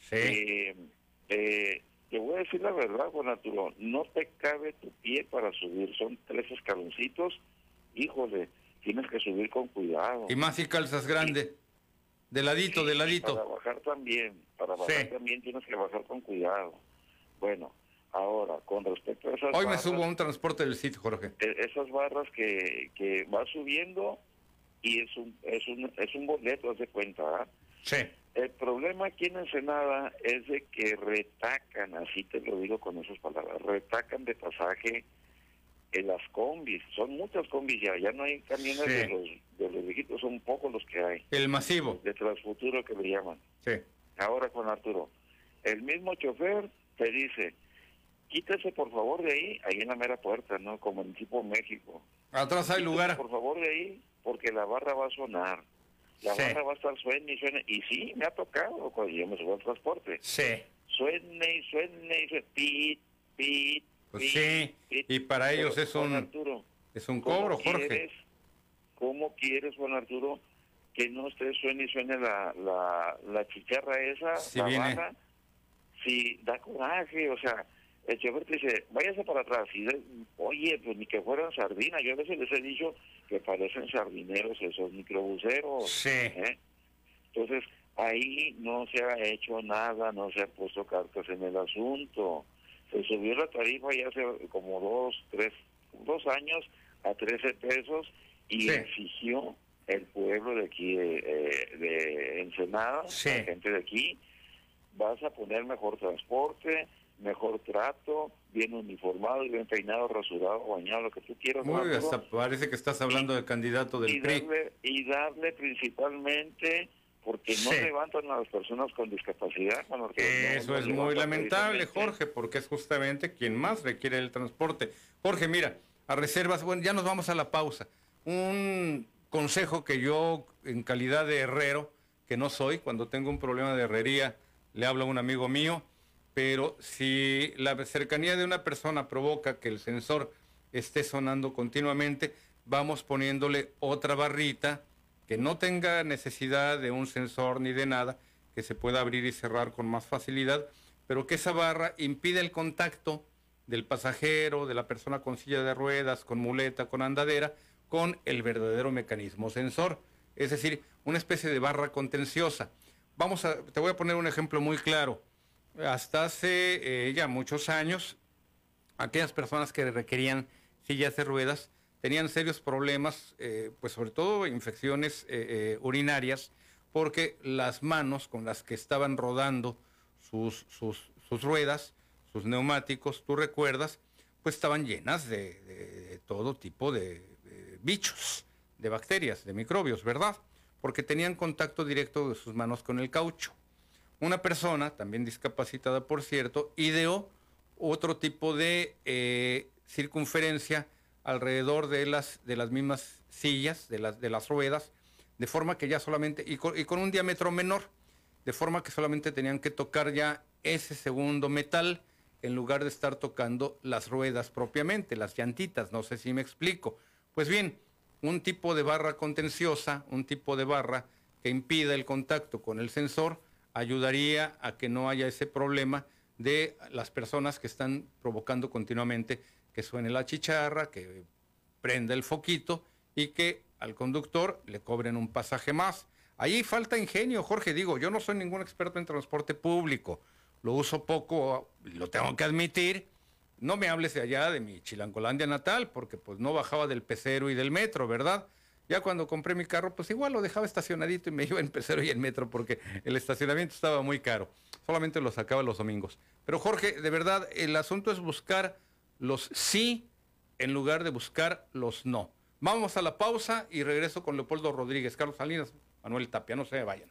Sí. Eh, eh, te voy a decir la verdad, Juan Arturo, no te cabe tu pie para subir, son tres escaloncitos, híjole, tienes que subir con cuidado. Y más si calzas grande, de ladito, de ladito. Para bajar también, para bajar también tienes que bajar con cuidado. Bueno, ahora, con respecto a esas Hoy me subo a un transporte del sitio, Jorge. E, esas barras que, que va subiendo y es un, es un, es un boleto, haz de cuenta, ¿ah? Sí. El problema aquí en Ensenada es de que retacan, así te lo digo con esas palabras, retacan de pasaje en las combis. Son muchas combis ya, ya no hay camiones de, los, de los viejitos, son pocos los que hay. El masivo. De Transfuturo que le llaman. Sí. Ahora con Arturo, el mismo chofer te dice, quítese por favor de ahí, ahí en la mera puerta, ¿no? Como en tipo México. Atrás hay lugar. Por favor de ahí, porque la barra va a sonar la barra va a estar suene y suene. Y sí, me ha tocado cuando yo me subo al transporte. Sí. Suene y suene y suene. Pit, pit, pues sí, y para ellos es un, es un cobro, Jorge. ¿cómo quieres, Juan Arturo, que no esté suene y suene la, la, la chicharra esa, Sí, la viene. baja? Sí, da coraje, o sea, el chofer te dice, váyase para atrás. Y de- oye, pues ni que fueran sardinas. Yo a veces les he dicho que parecen sardineros esos microbuseros. Sí. ¿eh? Entonces, ahí no se ha hecho nada, no se ha puesto cartas en el asunto. Se subió la tarifa ya hace como dos, tres, dos años a 13 pesos y Sí. exigió el pueblo de aquí de, eh, de Ensenada, Sí. la gente de aquí, vas a poner mejor transporte, mejor trato, bien uniformado, bien peinado, rasurado, bañado, lo que tú quieras. Muy, hasta parece que estás hablando del candidato del y PRI. darle, y darle principalmente porque no Sí. levantan a las personas con discapacidad. No- Eso no es muy lamentable. Jorge, porque es justamente quien más requiere el transporte. Jorge, mira, a reservas, bueno, ya nos vamos a la pausa. Un consejo que yo, en calidad de herrero, que no soy, cuando tengo un problema de herrería, le hablo a un amigo mío, pero si la cercanía de una persona provoca que el sensor esté sonando continuamente, vamos poniéndole otra barrita que no tenga necesidad de un sensor ni de nada, que se pueda abrir y cerrar con más facilidad, pero que esa barra impida el contacto del pasajero, de la persona con silla de ruedas, con muleta, con andadera, con el verdadero mecanismo sensor, es decir, una especie de barra contenciosa. Vamos a, te voy a poner un ejemplo muy claro. Hasta hace eh, ya muchos años, aquellas personas que requerían sillas de ruedas tenían serios problemas, eh, pues sobre todo infecciones eh, eh, urinarias, porque las manos con las que estaban rodando sus, sus, sus ruedas, sus neumáticos, tú recuerdas, pues estaban llenas de, de- todo tipo de, bichos, de bacterias, de microbios, ¿verdad? Porque tenían contacto directo de sus manos con el caucho. Una persona, también discapacitada por cierto, ideó otro tipo de circunferencia alrededor de las, de las mismas sillas, de las, de las ruedas, de forma que ya solamente, y con, y con un diámetro menor, de forma que solamente tenían que tocar ya ese segundo metal en lugar de estar tocando las ruedas propiamente, las llantitas, no sé si me explico. Pues bien, un tipo de barra contenciosa, un tipo de barra que impida el contacto con el sensor, ayudaría a que no haya ese problema de las personas que están provocando continuamente que suene la chicharra, que prenda el foquito y que al conductor le cobren un pasaje más. Ahí falta ingenio, Jorge. Digo, yo no soy ningún experto en transporte público. Lo uso poco, lo tengo que admitir. No me hables de allá de mi Chilangolandia natal, porque pues no bajaba del pecero y del metro, ¿verdad? Ya cuando compré mi carro, pues igual lo dejaba estacionadito y me iba en pecero y en metro, porque el estacionamiento estaba muy caro. Solamente lo sacaba los domingos. Pero Jorge, de verdad, el asunto es buscar los sí en lugar de buscar los no. Vamos a la pausa y regreso con Leopoldo Rodríguez, Carlos Salinas, Manuel Tapia. No se vayan.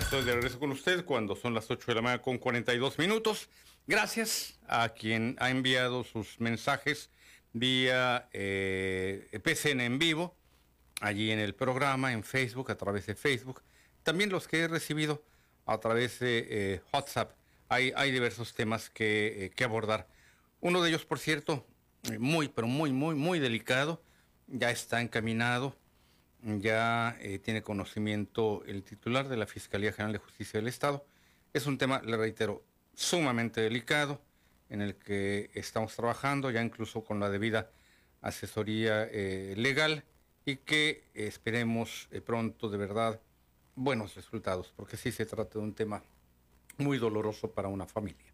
Estoy de regreso con usted cuando son las 8 de la mañana con 42 minutos. Gracias a quien ha enviado sus mensajes vía eh, PCN en vivo, allí en el programa, en Facebook, a través de Facebook. También los que he recibido a través de eh, WhatsApp. Hay, hay diversos temas que, eh, que abordar. Uno de ellos, por cierto, muy, pero muy, muy, muy delicado, ya está encaminado ya eh, tiene conocimiento el titular de la Fiscalía General de Justicia del Estado. Es un tema, le reitero, sumamente delicado en el que estamos trabajando ya incluso con la debida asesoría eh, legal y que esperemos eh, pronto de verdad buenos resultados, porque sí se trata de un tema muy doloroso para una familia.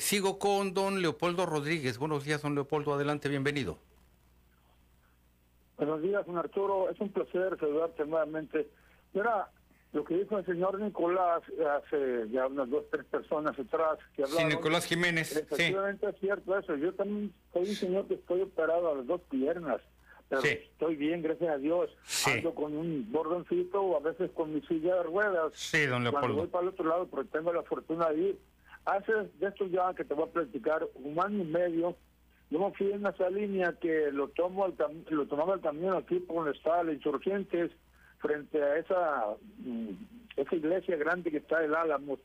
sigo con don Leopoldo Rodríguez. Buenos días, don Leopoldo. Adelante, bienvenido. Buenos días, don Arturo. Es un placer saludarte nuevamente. Mira, lo que dijo el señor Nicolás hace ya unas dos, tres personas atrás que hablaron. Sí, Nicolás Jiménez. Efectivamente sí. es cierto eso. Yo también soy un señor que estoy operado a las dos piernas. Pero Sí. estoy bien, gracias a Dios. Sí. Ando con un bordoncito o a veces con mi silla de ruedas. Sí, don Cuando Leopoldo. voy para el otro lado, porque tengo la fortuna de ir. Hace de esto ya que te voy a platicar, un año y medio, yo me fui en esa línea que lo tomo el cam- lo tomaba el camión aquí por donde estaba la Insurgentes, frente a esa, mm, esa iglesia grande que está el Álamos.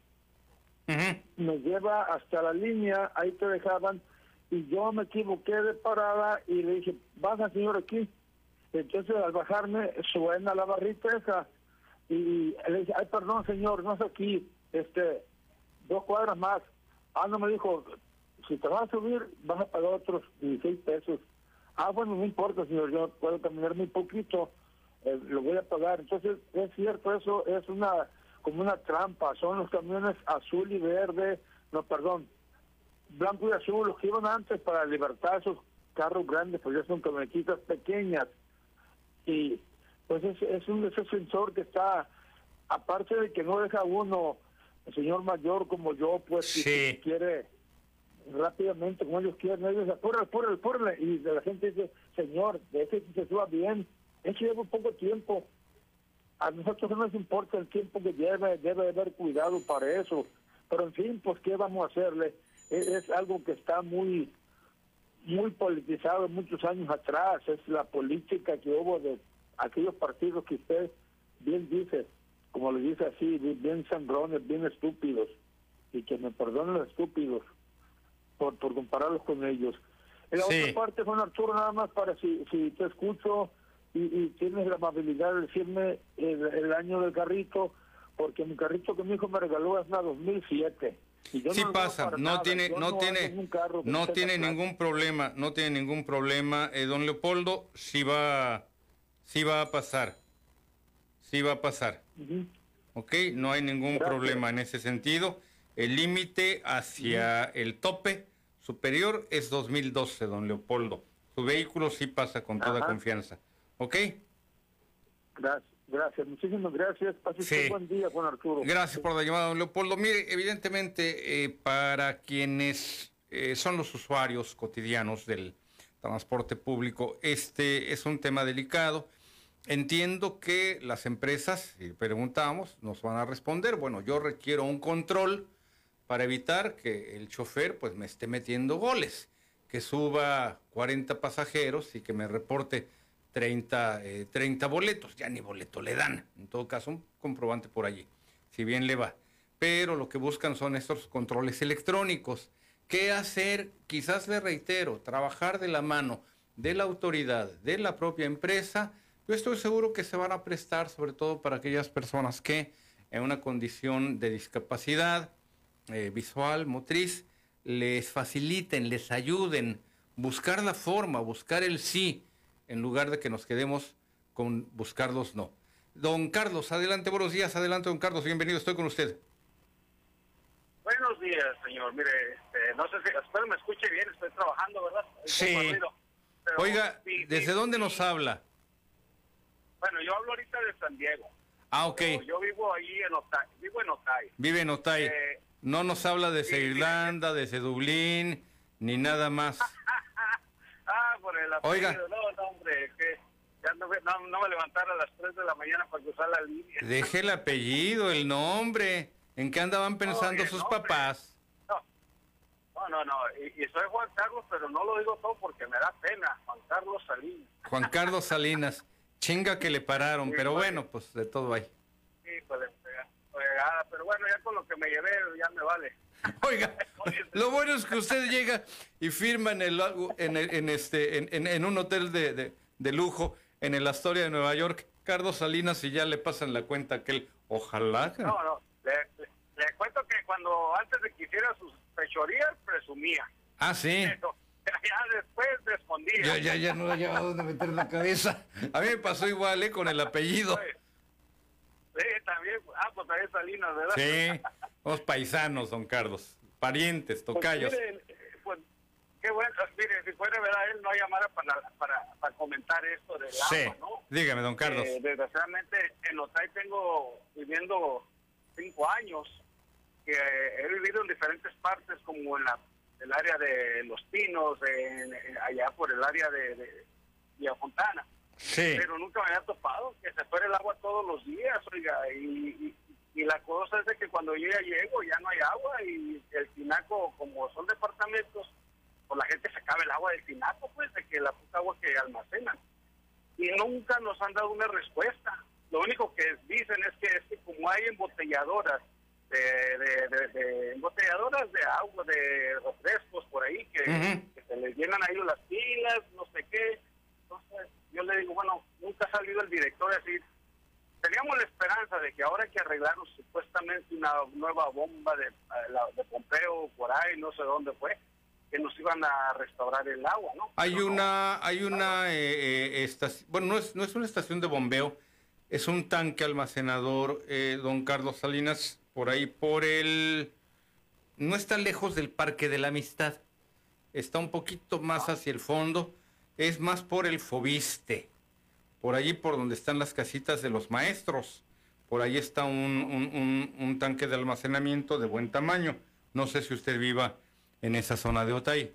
Ujú. Nos lleva hasta la línea, ahí te dejaban, y yo me equivoqué de parada y le dije, baja señor aquí. Entonces al bajarme suena la barrita esa y le dije, ay perdón señor, no es aquí, este, dos cuadras más. Ah, no me dijo, si te vas a subir vas a pagar otros 16 pesos. Ah, bueno, no importa señor, yo puedo caminar muy poquito, eh, lo voy a pagar. Entonces es cierto, eso es una como una trampa, son los camiones azul y verde, no, perdón, blanco y azul, los que iban antes para libertar esos carros grandes, pues ya son camionetitas pequeñas. Y pues es, es un ese sensor que está, aparte de que no deja uno, el señor mayor como yo, pues Sí. que quiere rápidamente, como ellos quieren, ellos apúrale, apúrale, apúrale, y la gente dice, señor, deje que se suba bien, eso lleva poco tiempo. A nosotros no nos importa el tiempo que lleve, debe haber cuidado para eso. Pero en fin, pues ¿qué vamos a hacerle? Es, es algo que está muy muy politizado muchos años atrás. Es la política que hubo de aquellos partidos que usted bien dice, como le dice así, bien sangrones, bien estúpidos. Y que me perdonen los estúpidos por, por compararlos con ellos. En la Sí. otra parte, Juan Arturo, nada más para si, si te escucho y, y tienes la amabilidad de decirme el, el año del carrito, porque mi carrito que mi hijo me regaló es una 2007. Y yo Sí no pasa, no nada. tiene, Yo no ando tiene, no tiene ningún problema, no tiene ningún problema, eh, don Leopoldo, sí va, sí va a pasar, sí va a pasar, Ujú. ¿ok? No hay ningún Gracias. problema en ese sentido. El límite hacia el tope superior es 2012, don Leopoldo. Su vehículo sí pasa con toda Ajá. confianza, ¿ok? Gracias, gracias, muchísimas gracias. Pase Sí. buen día, Juan Arturo. Gracias por la llamada, don Leopoldo. Mire, evidentemente, eh, para quienes eh, son los usuarios cotidianos del transporte público, este es un tema delicado. Entiendo que las empresas, si preguntamos, nos van a responder, bueno, yo requiero un control para evitar que el chofer pues me esté metiendo goles, que suba 40 pasajeros y que me reporte 30, eh, 30 boletos, ya ni boleto le dan, en todo caso un comprobante por allí, si bien le va. Pero lo que buscan son estos controles electrónicos. ¿Qué hacer? Quizás le reitero, trabajar de la mano de la autoridad, de la propia empresa. Yo estoy seguro que se van a prestar, sobre todo para aquellas personas que en una condición de discapacidad eh, visual, motriz, les faciliten, les ayuden, buscar la forma, buscar el sí, en lugar de que nos quedemos con buscar los no. Don Carlos, adelante, buenos días, adelante, don Carlos, bienvenido, estoy con usted. Buenos días, señor. Mire, este, no sé si, espero me escuche bien, estoy trabajando, ¿verdad? Sí. Oiga, sí, ¿desde sí, dónde sí. nos habla? Bueno, yo hablo ahorita de San Diego. Ah, ok, Yo, yo vivo ahí en Otay, vivo en Otay. vive en Otay. Eh, No nos habla de sí, Irlanda, de Dublín, ni nada más. Ah, por el apellido. Oiga. No, no, hombre, que ya ando no, me levantara a las 3 de la mañana para cruzar la línea. Deje el apellido, el nombre. ¿En qué andaban pensando sus papás? No, no, no. Y, soy Juan Carlos, pero no lo digo todo porque me da pena. Juan Carlos Salinas. Juan Carlos Salinas. Chinga que le pararon, pero pues. bueno, pues de todo hay. Sí, pues pero bueno, ya con lo que me llevé ya me vale. Oiga, lo bueno es que usted llega y firma en el en, en este en, en, un hotel de, de, lujo en el Astoria de Nueva York, Carlos Salinas y ya le pasan la cuenta que él ojalá. No, no, le, cuento que cuando antes de que hiciera sus fechorías presumía. Ah, sí. ya después respondía. Ya, ya, ya no hallaba dónde meter la cabeza. A mí me pasó igual, ¿eh? Con el apellido. Sí, también. Ah, pues también Salinas, ¿verdad? Sí. Los paisanos, don Carlos, parientes, pues tocayos. Pues, qué bueno, mire, si fuera verdad, él no llamara para, para, para comentar esto del sí. agua, ¿no? Dígame, don Carlos. Eh, desgraciadamente, en Otay tengo viviendo cinco años, que he vivido en diferentes partes, como en la, el área de Los Pinos, allá por el área de, de Villa Fontana. Sí. Pero nunca me había topado que se fuera el agua todos los días, oiga, y, y la cosa es de que cuando yo ya llego ya no hay agua y el tinaco, como son departamentos, pues la gente se acaba el agua del tinaco, pues, de que la puta agua que almacenan. Y nunca nos han dado una respuesta. Lo único que dicen es que, es que como hay embotelladoras, de, de, de, embotelladoras de agua, de refrescos por ahí, que, que se les llenan ahí las pilas, no sé qué. Entonces, yo le digo, bueno, nunca ha salido el director a decir, teníamos la esperanza de que ahora hay que arreglarnos supuestamente una nueva bomba de, de Pompeo por ahí, no sé dónde fue, que nos iban a restaurar el agua, ¿no? Hay una, hay una eh, eh, estación, bueno, no es, no es una estación de bombeo, es un tanque almacenador, eh, don Carlos Salinas, por ahí, por el, no está lejos del Parque de la Amistad, está un poquito más hacia el fondo, es más por el Fobiste por allí por donde están las casitas de los maestros. Por ahí está un, tanque de almacenamiento de buen tamaño. No sé si usted viva en esa zona de Otay.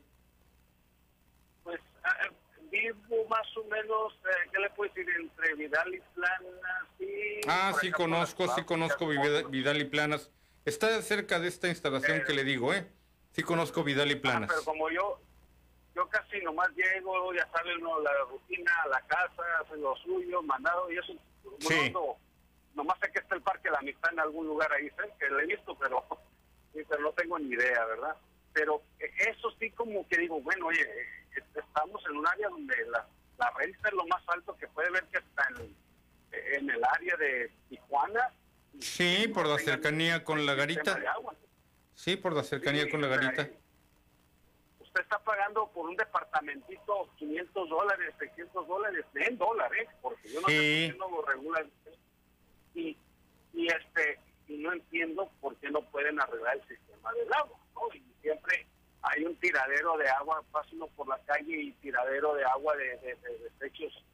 Pues ah, eh, vivo más o menos, eh, ¿qué le puedo decir? Entre Vidal y Planas. Y ah, sí conozco, sí conozco Vidal, y Planas. Está cerca de esta instalación que le digo, ¿eh? Sí conozco Vidal y ah, Planas. pero como yo, yo casi nomás llego, ya sale uno la rutina a la casa, hace lo suyo, mandado, y eso, sí. nomás sé que está el Parque de la Amistad en algún lugar ahí que lo he visto, pero, pero no tengo ni idea, ¿verdad? Pero eso sí como que digo, bueno, oye, estamos en un área donde la, la renta es lo más alto que puede ver que está en, en el área de Tijuana. Sí, por la cercanía con la garita. Sí, por la cercanía con la garita está pagando por un departamentito 500 dólares, 600 dólares, en dólares, porque yo no sé por qué no lo regulan. Y, y, este, y no entiendo por qué no pueden arreglar el sistema del agua. ¿no? Y siempre hay un tiradero de agua, pasa por la calle y tiradero de agua de, de, desechos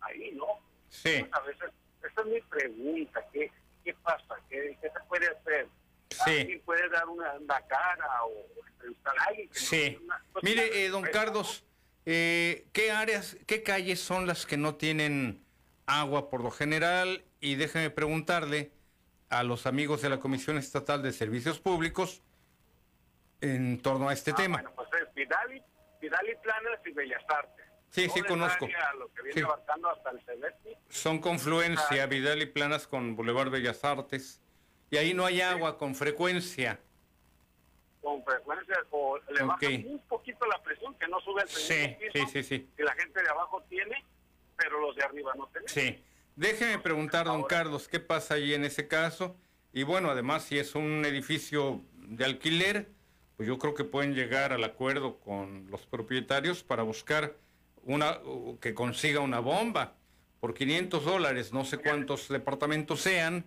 ahí, ¿no? Sí. a veces, esa es mi pregunta, ¿qué, qué pasa? ¿Qué, qué se puede hacer? Sí. puede dar una, cara o entrevistar a alguien? Sí. Mire, eh, don Carlos, eh, ¿qué áreas, qué calles son las que no tienen agua por lo general? Y déjeme preguntarle a los amigos de la Comisión Estatal de Servicios Públicos en torno a este ah, tema. Bueno, pues es Vidal y, Vidal y Planas y Bellas Artes. Sí, sí, conozco. Lo que viene hasta el Son confluencia, Vidal y Planas con Boulevard Bellas Artes. Y ahí no hay agua con frecuencia. Con frecuencia, o le baja un poquito la presión, que no sube el sí, sí, sí, sí. que la gente de abajo tiene, pero los de arriba no tienen. Sí. Déjeme preguntar, don Carlos, ¿qué pasa ahí en ese caso? Y bueno, además, si es un edificio de alquiler, pues yo creo que pueden llegar al acuerdo con los propietarios para buscar una que consiga una bomba por 500 dólares, no sé cuántos departamentos sean,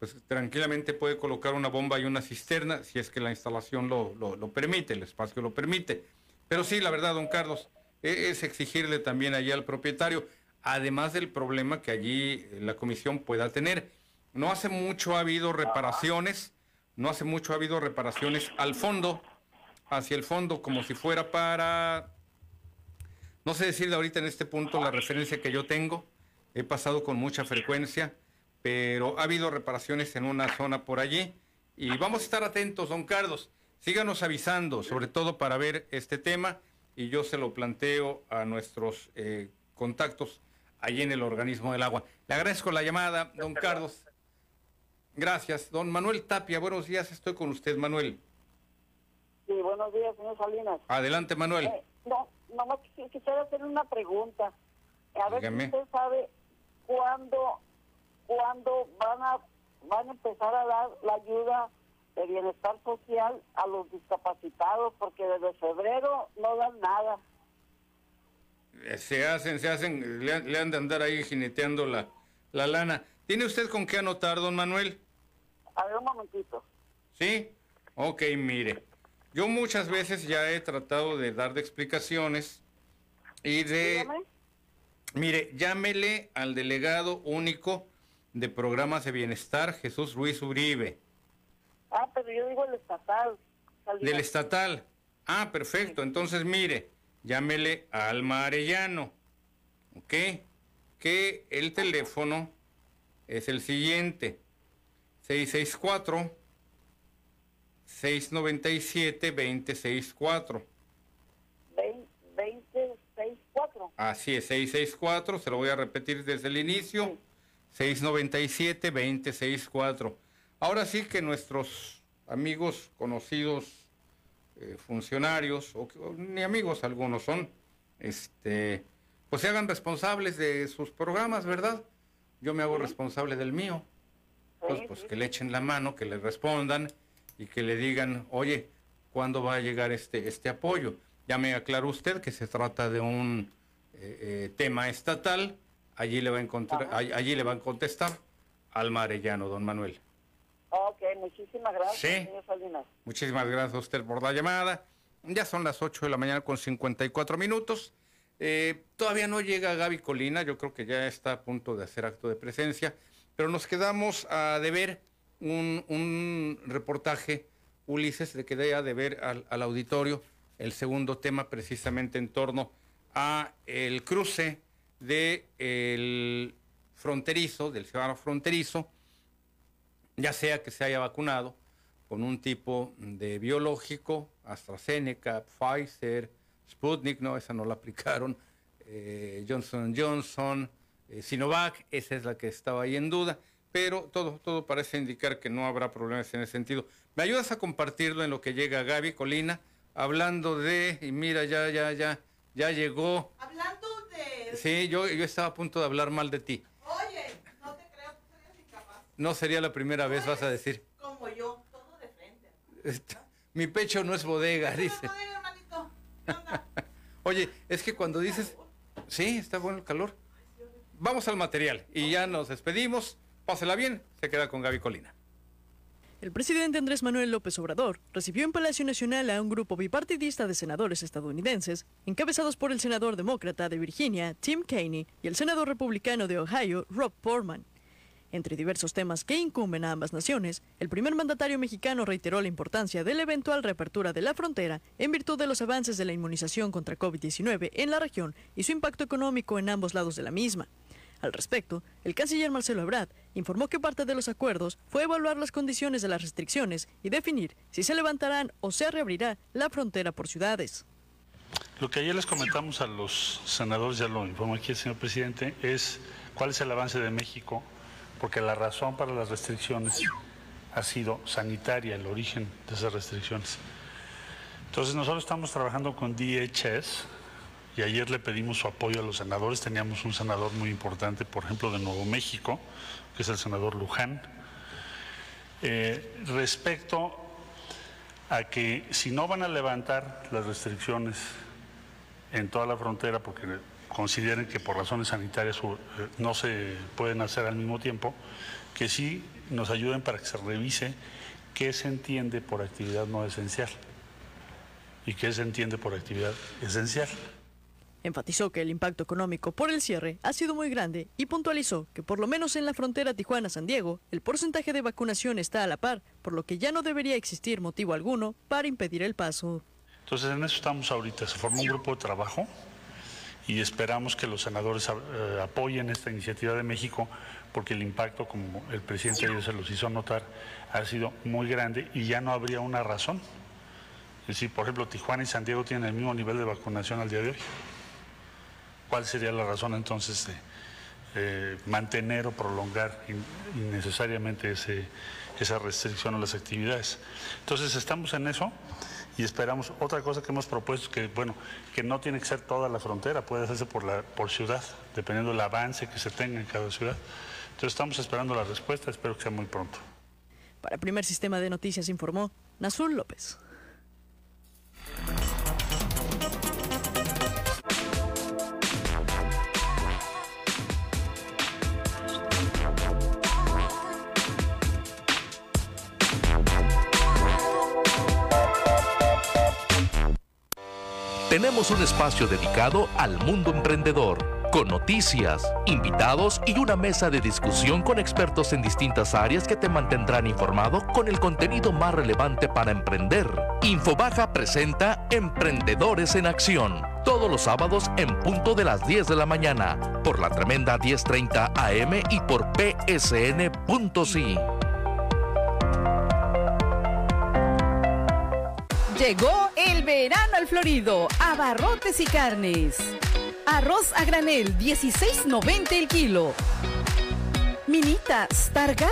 pues tranquilamente puede colocar una bomba y una cisterna si es que la instalación lo, lo, permite, el espacio lo permite. Pero sí, la verdad, don Carlos, e, es exigirle también allí al propietario, además del problema que allí la comisión pueda tener. No hace mucho ha habido reparaciones, no hace mucho ha habido reparaciones al fondo, hacia el fondo, como si fuera para, no sé decirle ahorita en este punto la referencia que yo tengo, he pasado con mucha frecuencia, pero ha habido reparaciones en una zona por allí y vamos a estar atentos, don Carlos. Síganos avisando, sobre todo para ver este tema y yo se lo planteo a nuestros eh, contactos allí en el organismo del agua. Le agradezco la llamada, don Carlos. Gracias. Don Manuel Tapia, buenos días, estoy con usted, Manuel. Sí, buenos días, señor Salinas. Adelante, Manuel. Eh, no, nomás quisiera hacer una pregunta. A ver si usted sabe cuándo, cuándo van a, van a empezar a dar la ayuda de bienestar social a los discapacitados, porque desde febrero no dan nada. Eh, se hacen, se hacen, le, han de andar ahí jineteando la, la lana. ¿Tiene usted con qué anotar, don Manuel? A ver, un momentito. ¿Sí? Ok, mire. Yo muchas veces ya he tratado de dar de explicaciones y de... Mire, llámele al delegado único de programas de bienestar, Jesús Ruiz Uribe. Ah, pero yo digo el estatal. Del estatal. Ah, perfecto. Entonces, mire, llámele a Alma Arellano. ¿Ok? Que el teléfono es el siguiente. 664 697 264. 264. Así es, 664, se lo voy a repetir desde el inicio. 697 264. Ahora sí que nuestros amigos conocidos eh, funcionarios, o, ni amigos algunos son, este, pues se hagan responsables de sus programas, ¿verdad? Yo me hago responsable del mío. Pues, pues que le echen la mano, que le respondan y que le digan, oye, ¿cuándo va a llegar este, este apoyo? Ya me aclaró usted que se trata de un eh, eh, tema estatal, allí le, va a encontrar, allí le van a contestar al Marellano, don Manuel. Ok, muchísimas gracias, señor Salinas. Muchísimas gracias a usted por la llamada. Ya son las 8 de la mañana con 54 minutos. Eh, todavía no llega Gaby Colina, yo creo que ya está a punto de hacer acto de presencia, pero nos quedamos a deber un, un reportaje, Ulises, de que dé de ver al, al, auditorio el segundo tema precisamente en torno a el cruce de el fronterizo, del ciudadano fronterizo, ya sea que se haya vacunado con un tipo de biológico, AstraZeneca, Pfizer, Sputnik, no, esa no la aplicaron, eh, Johnson Johnson, eh, Sinovac, esa es la que estaba ahí en duda, pero todo, todo parece indicar que no habrá problemas en ese sentido. ¿Me ayudas a compartirlo en lo que llega Gaby Colina? Hablando de, y mira, ya, ya, ya, ya llegó. Hablando de... Sí, yo, yo estaba a punto de hablar mal de ti. Oye, no te creo, tú serías incapaz. No sería la primera vez, vas a decir. Como yo, todo de frente. Mi pecho no es bodega, dice. No es bodega, hermanito. Oye, es que cuando dices, sí, está bueno el calor. Vamos al material y ya nos despedimos. Pásela bien, se queda con Gaby Colina. El presidente Andrés Manuel López Obrador recibió en Palacio Nacional a un grupo bipartidista de senadores estadounidenses, encabezados por el senador demócrata de Virginia, Tim Kaine, y el senador republicano de Ohio, Rob Portman. Entre diversos temas que incumben a ambas naciones, el primer mandatario mexicano reiteró la importancia de la eventual reapertura de la frontera en virtud de los avances de la inmunización contra COVID-19 en la región y su impacto económico en ambos lados de la misma. Al respecto, el canciller Marcelo Ebrard informó que parte de los acuerdos fue evaluar las condiciones de las restricciones y definir si se levantarán o se reabrirá la frontera por ciudades. Lo que ayer les comentamos a los senadores, ya lo informó aquí el señor presidente, es cuál es el avance de México, porque la razón para las restricciones ha sido sanitaria, el origen de esas restricciones. Entonces nosotros estamos trabajando con DHS, y ayer le pedimos su apoyo a los senadores. Teníamos un senador muy importante, por ejemplo, de Nuevo México, que es el senador Luján. Eh, respecto a que si no van a levantar las restricciones en toda la frontera porque consideren que por razones sanitarias eh, no se pueden hacer al mismo tiempo, que sí nos ayuden para que se revise qué se entiende por actividad no esencial y qué se entiende por actividad esencial. Enfatizó que el impacto económico por el cierre ha sido muy grande y puntualizó que por lo menos en la frontera Tijuana-San Diego, el porcentaje de vacunación está a la par, por lo que ya no debería existir motivo alguno para impedir el paso. Entonces en eso estamos ahorita. Se formó un grupo de trabajo y esperamos que los senadores eh, apoyen esta iniciativa de México porque el impacto, como el presidente ayer se los hizo notar, ha sido muy grande y ya no habría una razón. Es decir, por ejemplo, Tijuana y San Diego tienen el mismo nivel de vacunación al día de hoy. ¿Cuál sería la razón entonces de eh, mantener o prolongar innecesariamente ese, esa restricción a las actividades? Entonces estamos en eso y esperamos otra cosa que hemos propuesto que bueno que no tiene que ser toda la frontera puede hacerse por la por ciudad dependiendo del avance que se tenga en cada ciudad. Entonces estamos esperando la respuesta espero que sea muy pronto. Para el primer sistema de noticias informó Nazul López tenemos un espacio dedicado al mundo emprendedor, con noticias, invitados y una mesa de discusión con expertos en distintas áreas que te mantendrán informado con el contenido más relevante para emprender. Infobaja presenta Emprendedores en Acción, todos los sábados en punto de las 10 de la mañana, por la tremenda 1030 AM y por psn.si. Llegó el verano al Florido, abarrotes y carnes. Arroz a granel, 16.90 el kilo. Minitas, Targa